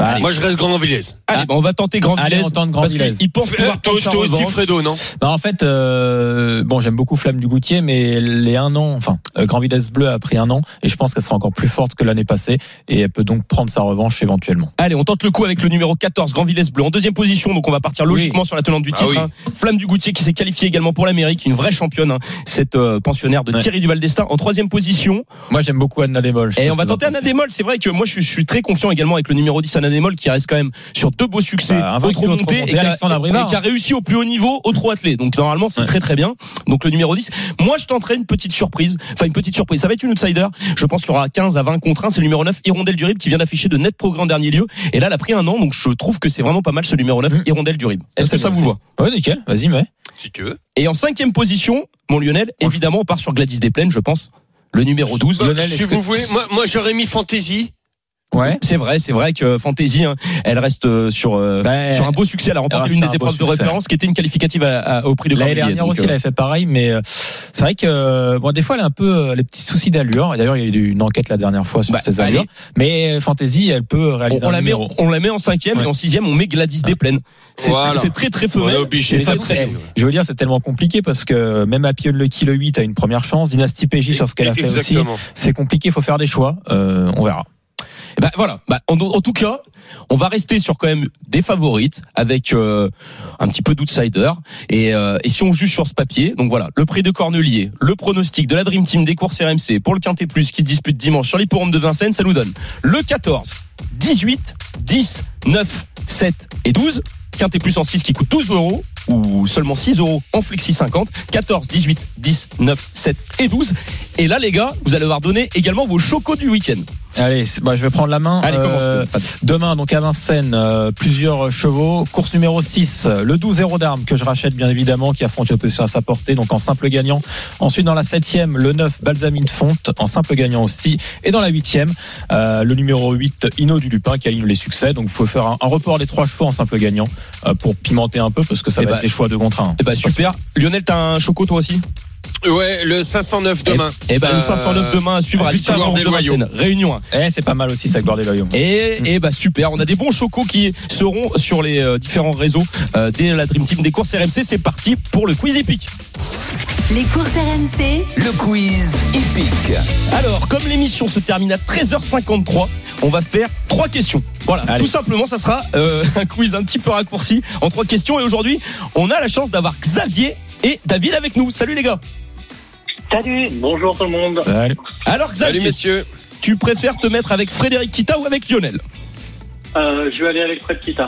S5: Allez.
S4: Moi je reste grand Villez.
S3: Allez, bah, on va tenter Grand
S5: Allez,
S3: Villesse.
S5: on tente Grand Villesse.
S3: qu'il pense pouvoir
S4: Euh, Toi, toi aussi. Fredo, non?
S5: Non, en fait, euh, bon, j'aime beaucoup Flamme du Goutier, mais les un an, enfin, euh, Grand Villesse Bleu a pris un an, et je pense qu'elle sera encore plus forte que l'année passée, et elle peut donc prendre sa revanche éventuellement.
S3: Allez, on tente le coup avec le numéro 14, Grand Villesse Bleu. En deuxième position, donc on va partir logiquement sur la tenante du
S4: Ah
S3: titre.
S4: oui.
S3: hein. Flamme du Goutier qui s'est qualifiée également pour l'Amérique, une vraie championne, hein, cette euh, pensionnaire de
S5: Ouais.
S3: Thierry Duval d'Estaing. En troisième position,
S5: Moi, j'aime beaucoup Anna sais
S3: et on va tenter Anna. Demol. C'est vrai que moi je suis, je suis très confiant également avec le numéro 10, Anna Qui reste quand même sur deux beaux succès
S5: Bah,
S3: au trop monté et et qui a réussi au plus haut niveau au trop attelé. Donc normalement c'est
S5: Ouais.
S3: très très bien. Donc le numéro 10. Moi je tenterai une petite surprise. Enfin une petite surprise. Ça va être une outsider. Je pense qu'il y aura 15 à 20 contre 1. C'est le numéro 9, Hirondelle du Rib, qui vient d'afficher de net progrès en dernier lieu. Et là, elle a pris un an. Donc je trouve que c'est vraiment pas mal ce numéro 9,
S5: Mmh.
S3: Hirondelle du Rib. Est-ce que ça vous va
S5: Ouais, nickel, vas-y, mais.
S4: Si tu veux.
S3: Et en cinquième position, mon Lionel, évidemment, on part sur Gladys Desplaines, je pense. Le numéro 12.
S4: Bah, si vous voulez, moi, moi j'aurais mis Fantasy.
S5: Ouais.
S3: C'est vrai, c'est vrai que Fantasy, hein, elle reste euh, sur euh,
S5: Ben,
S3: sur un beau succès. Elle a remporté l'une
S5: un
S3: des épreuves de référence, qui était une qualificative à- à- au prix de
S5: L'année dernière
S3: Donc,
S5: aussi,
S3: euh,
S5: elle avait fait pareil, mais euh, c'est vrai que euh, bon, des fois, elle a un peu euh, les petits soucis d'allure. Et D'ailleurs, il y a eu une enquête la dernière fois sur
S3: Bah,
S5: ses
S3: allez.
S5: allures. Mais Fantasy, elle peut
S3: on,
S5: réaliser
S3: on
S5: un
S3: la met, on la met en cinquième
S5: Ouais.
S3: et en sixième, on met Gladys Desplaines. C'est
S4: Voilà.
S3: c'est très très
S4: On
S3: femelle.
S5: Je veux dire, c'est tellement compliqué parce que même à Pion Lucky le 8 a une première chance. Dynasty PJ sur ce qu'elle a fait aussi. C'est compliqué, il faut faire des choix. Euh, on verra.
S3: Eh ben voilà. Bah, en, tout cas, on va rester sur quand même des favorites avec euh, un petit peu d'outsider. Et, euh, et si on juge sur ce papier, donc voilà, le prix de Cornelier, le pronostic de la Dream Team des courses RMC pour le Quintet Plus qui se dispute dimanche sur l'hipporome de Vincennes, ça nous donne le 14, 18, 10, 9, 7 et 12. Quintet Plus en 6 qui coûte 12 euros ou seulement 6 euros en Flexi 50. 14, 18, 10, 9, 7 et 12. Et là, les gars, vous allez devoir donner également vos chocos du week-end.
S5: Allez, bah, je vais prendre la main.
S3: Allez,
S5: Euh. Demain, donc à Vincennes, euh, plusieurs chevaux. Course numéro 6, euh, le 12 héros d'armes que je rachète bien évidemment, qui affronte l'opposition à sa portée, donc en simple gagnant. Ensuite, dans la septième, le 9 Balsamine Fonte, en simple gagnant aussi. Et dans la huitième, euh, le numéro 8 Inno du Lupin qui aligne les succès. Donc il faut faire un, un report des trois chevaux en simple gagnant euh, pour pimenter un peu parce que ça
S3: Eh
S5: va
S3: bah,
S5: être des choix de contre un.
S3: Eh ben super. Lionel, t'as un choco toi aussi?
S4: Ouais, le 509 demain.
S3: Eh ben le
S4: Euh,
S3: 509 demain à suivre à
S4: Victoire
S3: l'Histoire
S4: des
S3: de
S4: Loyaux.
S3: Réunion 1.
S5: Eh, c'est pas mal aussi ça, gloire des loyaux.
S3: Et, et bah super, on a des bons chocos qui seront sur les euh, différents réseaux euh, dès la Dream Team des courses RMC. C'est parti pour le quiz épique.
S2: Les courses RMC,
S1: Le quiz épique.
S3: Alors, comme l'émission se termine à 13h53, on va faire trois questions. Voilà,
S5: Allez.
S3: tout simplement, ça sera euh, <laughs> un quiz un petit peu raccourci en trois questions. Et aujourd'hui, on a la chance d'avoir Xavier et David avec nous. Salut les gars.
S9: Salut Bonjour tout le monde
S5: Salut.
S3: Alors
S4: Salut
S3: Xavier,
S4: messieurs.
S3: tu préfères te mettre avec Frédéric Kita ou avec Lionel?
S9: Euh, Je vais aller avec Fred Kita.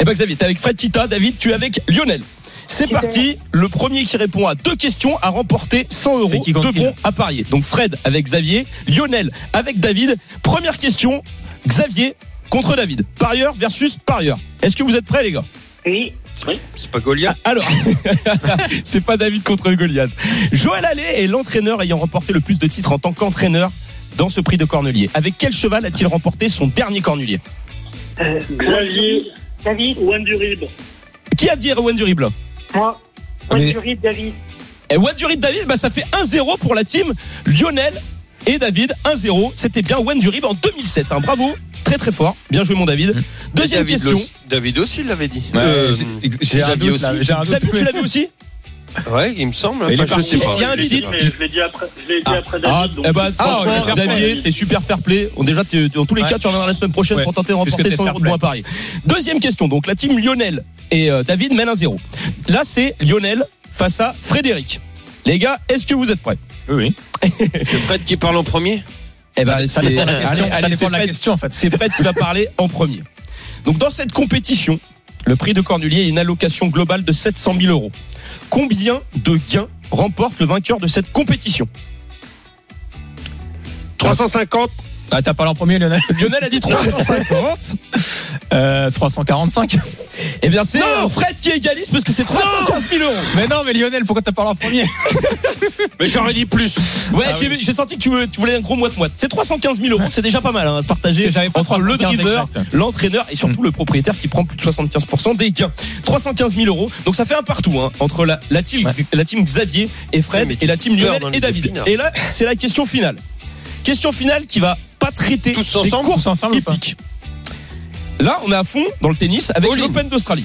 S3: Eh ben Xavier, t'es avec Fred Kita, David, tu es avec Lionel. C'est parti, le premier qui répond à deux questions a remporté 100 euros de bons à parier. Donc Fred avec Xavier, Lionel avec David. Première question, Xavier contre David. Parieur versus parieur. Est-ce que vous êtes prêts les gars?
S9: Oui. Oui.
S4: C'est pas Goliath.
S3: Alors, <laughs> c'est pas David contre Goliath. Joël Allais est l'entraîneur ayant remporté le plus de titres en tant qu'entraîneur dans ce prix de Cornelier. Avec quel cheval a-t-il remporté son dernier Cornelier
S9: Euh, Xavier. David. Juan Durib.
S3: Qui a dit Erwan Durib là
S9: Moi. Juan
S5: Mais-
S9: Durib, David.
S3: Et Wandurid David, bah ça fait 1-0 pour la team Lionel et David. 1-0. C'était bien Wandurid en 2007. hein. Bravo. Très très fort. Bien joué mon David. Deuxième
S4: David
S3: question.
S4: le- David aussi l'avait dit. Euh,
S5: j'ai- j'ai un
S4: Xavier
S5: doute, là,
S4: aussi.
S5: j'ai un doute.
S3: Xavier, tu l'as vu aussi
S4: Ouais, il me semble. Enfin, je sais pas.
S3: Il y a un
S9: dit-
S3: titre.
S9: Je l'ai dit après, je dit après
S3: Ah,
S9: David. donc-
S3: eh ben,
S5: Ah,
S3: franchement,
S5: play.
S3: Xavier, t'es super fair play. Bon, déjà, dans tous les
S5: Ouais.
S3: cas, tu reviendras la semaine prochaine
S5: Ouais.
S3: pour tenter de remporter
S5: t'es
S3: 100
S5: fair
S3: euros de à Paris. Deuxième question. Donc, la team Lionel et euh, David mènent un 0 Là, c'est Lionel face à Frédéric. Les gars, est-ce que vous êtes prêts?
S5: Oui, oui.
S4: C'est Fred qui parle en premier?
S3: Eh ben,
S5: Ça
S3: c'est
S5: dépend de la question.
S3: allez,
S5: Ça
S3: allez,
S5: dépend
S3: c'est
S5: de la
S3: Fred.
S5: question, en fait.
S3: C'est Fred qui va parler en premier. Donc, dans cette compétition, le prix de Cornulier est une allocation globale de 700 000 euros. Combien de gains remporte le vainqueur de cette compétition?
S4: 350
S5: Ah, t'as parlé en premier, Lionel <laughs>
S3: Lionel a dit 350.
S5: euh, 345.
S3: Eh bien, c'est euh, Fred qui égalise parce que c'est 315 000 euros.
S5: Mais non, mais Lionel, pourquoi t'as parlé en premier?
S4: Mais j'aurais dit plus.
S3: Ouais,
S5: Ah
S3: j'ai
S5: oui.
S3: senti que tu, voulais- tu voulais un gros moite-moite. C'est 315 000 euros, c'est déjà pas mal hein, à se partager entre le
S5: 315
S3: driver, l'entraîneur et surtout le propriétaire qui prend plus de 75% des gains. 315 000 euros, donc ça fait un partout hein, entre la, la, team,
S5: Ouais.
S3: la team Xavier et Fred et la team Lionel et David.
S4: épinards.
S3: Et là, c'est la question finale. Question finale qui va pas traiter
S4: Tous
S3: des
S4: ensemble
S3: courses
S5: Tous ensemble.
S3: Là, on est à fond dans le tennis avec l'Open d'Australie.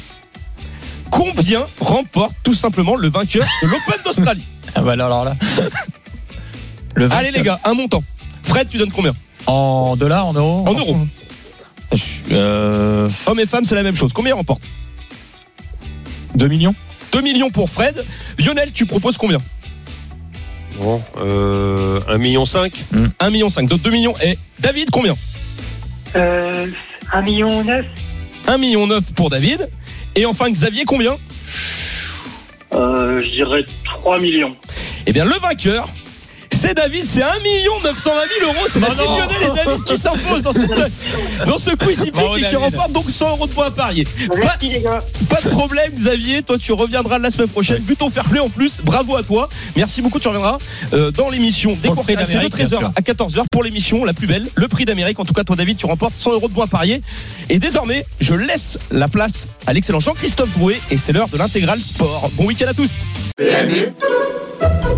S3: Combien remporte tout simplement le vainqueur de l'Open d'Australie <laughs>
S5: Ah bah alors là. <laughs> Le
S3: Allez les gars, un montant. Fred, tu donnes combien
S5: En dollars, en euros
S3: En euros.
S5: Euh,
S3: Hommes et femmes, c'est la même chose. Combien remporte
S5: 2 millions
S3: 2 millions pour Fred. Lionel, tu proposes combien
S4: Bon, euh, 1,5 million 5
S3: 1 million 5. Donc 2 millions. Et David, combien
S9: Euh, 1 million 9
S3: 1 million 9 pour David. Et enfin Xavier, combien
S9: euh, Je dirais 3 millions.
S3: Eh bien le vainqueur, c'est David, c'est 1 million 920 000 euros. C'est team Lionel et David qui s'imposent dans ce, dans ce quiz hippique et qui remporte donc 100 euros de points à parier. Pas, de problème Xavier, toi tu reviendras la semaine prochaine. Buton fair play en plus, bravo à toi. Merci beaucoup, tu reviendras euh, dans l'émission des courses de
S5: d'Amérique, bien
S3: 13h
S5: sûr.
S3: à 14h pour l'émission la plus belle, le prix d'Amérique. En tout cas, toi David, tu remportes 100 euros de points à parier. Et désormais, je laisse la place à l'excellent Jean-Christophe Drouet et c'est l'heure de l'intégral sport. Bon week-end à tous.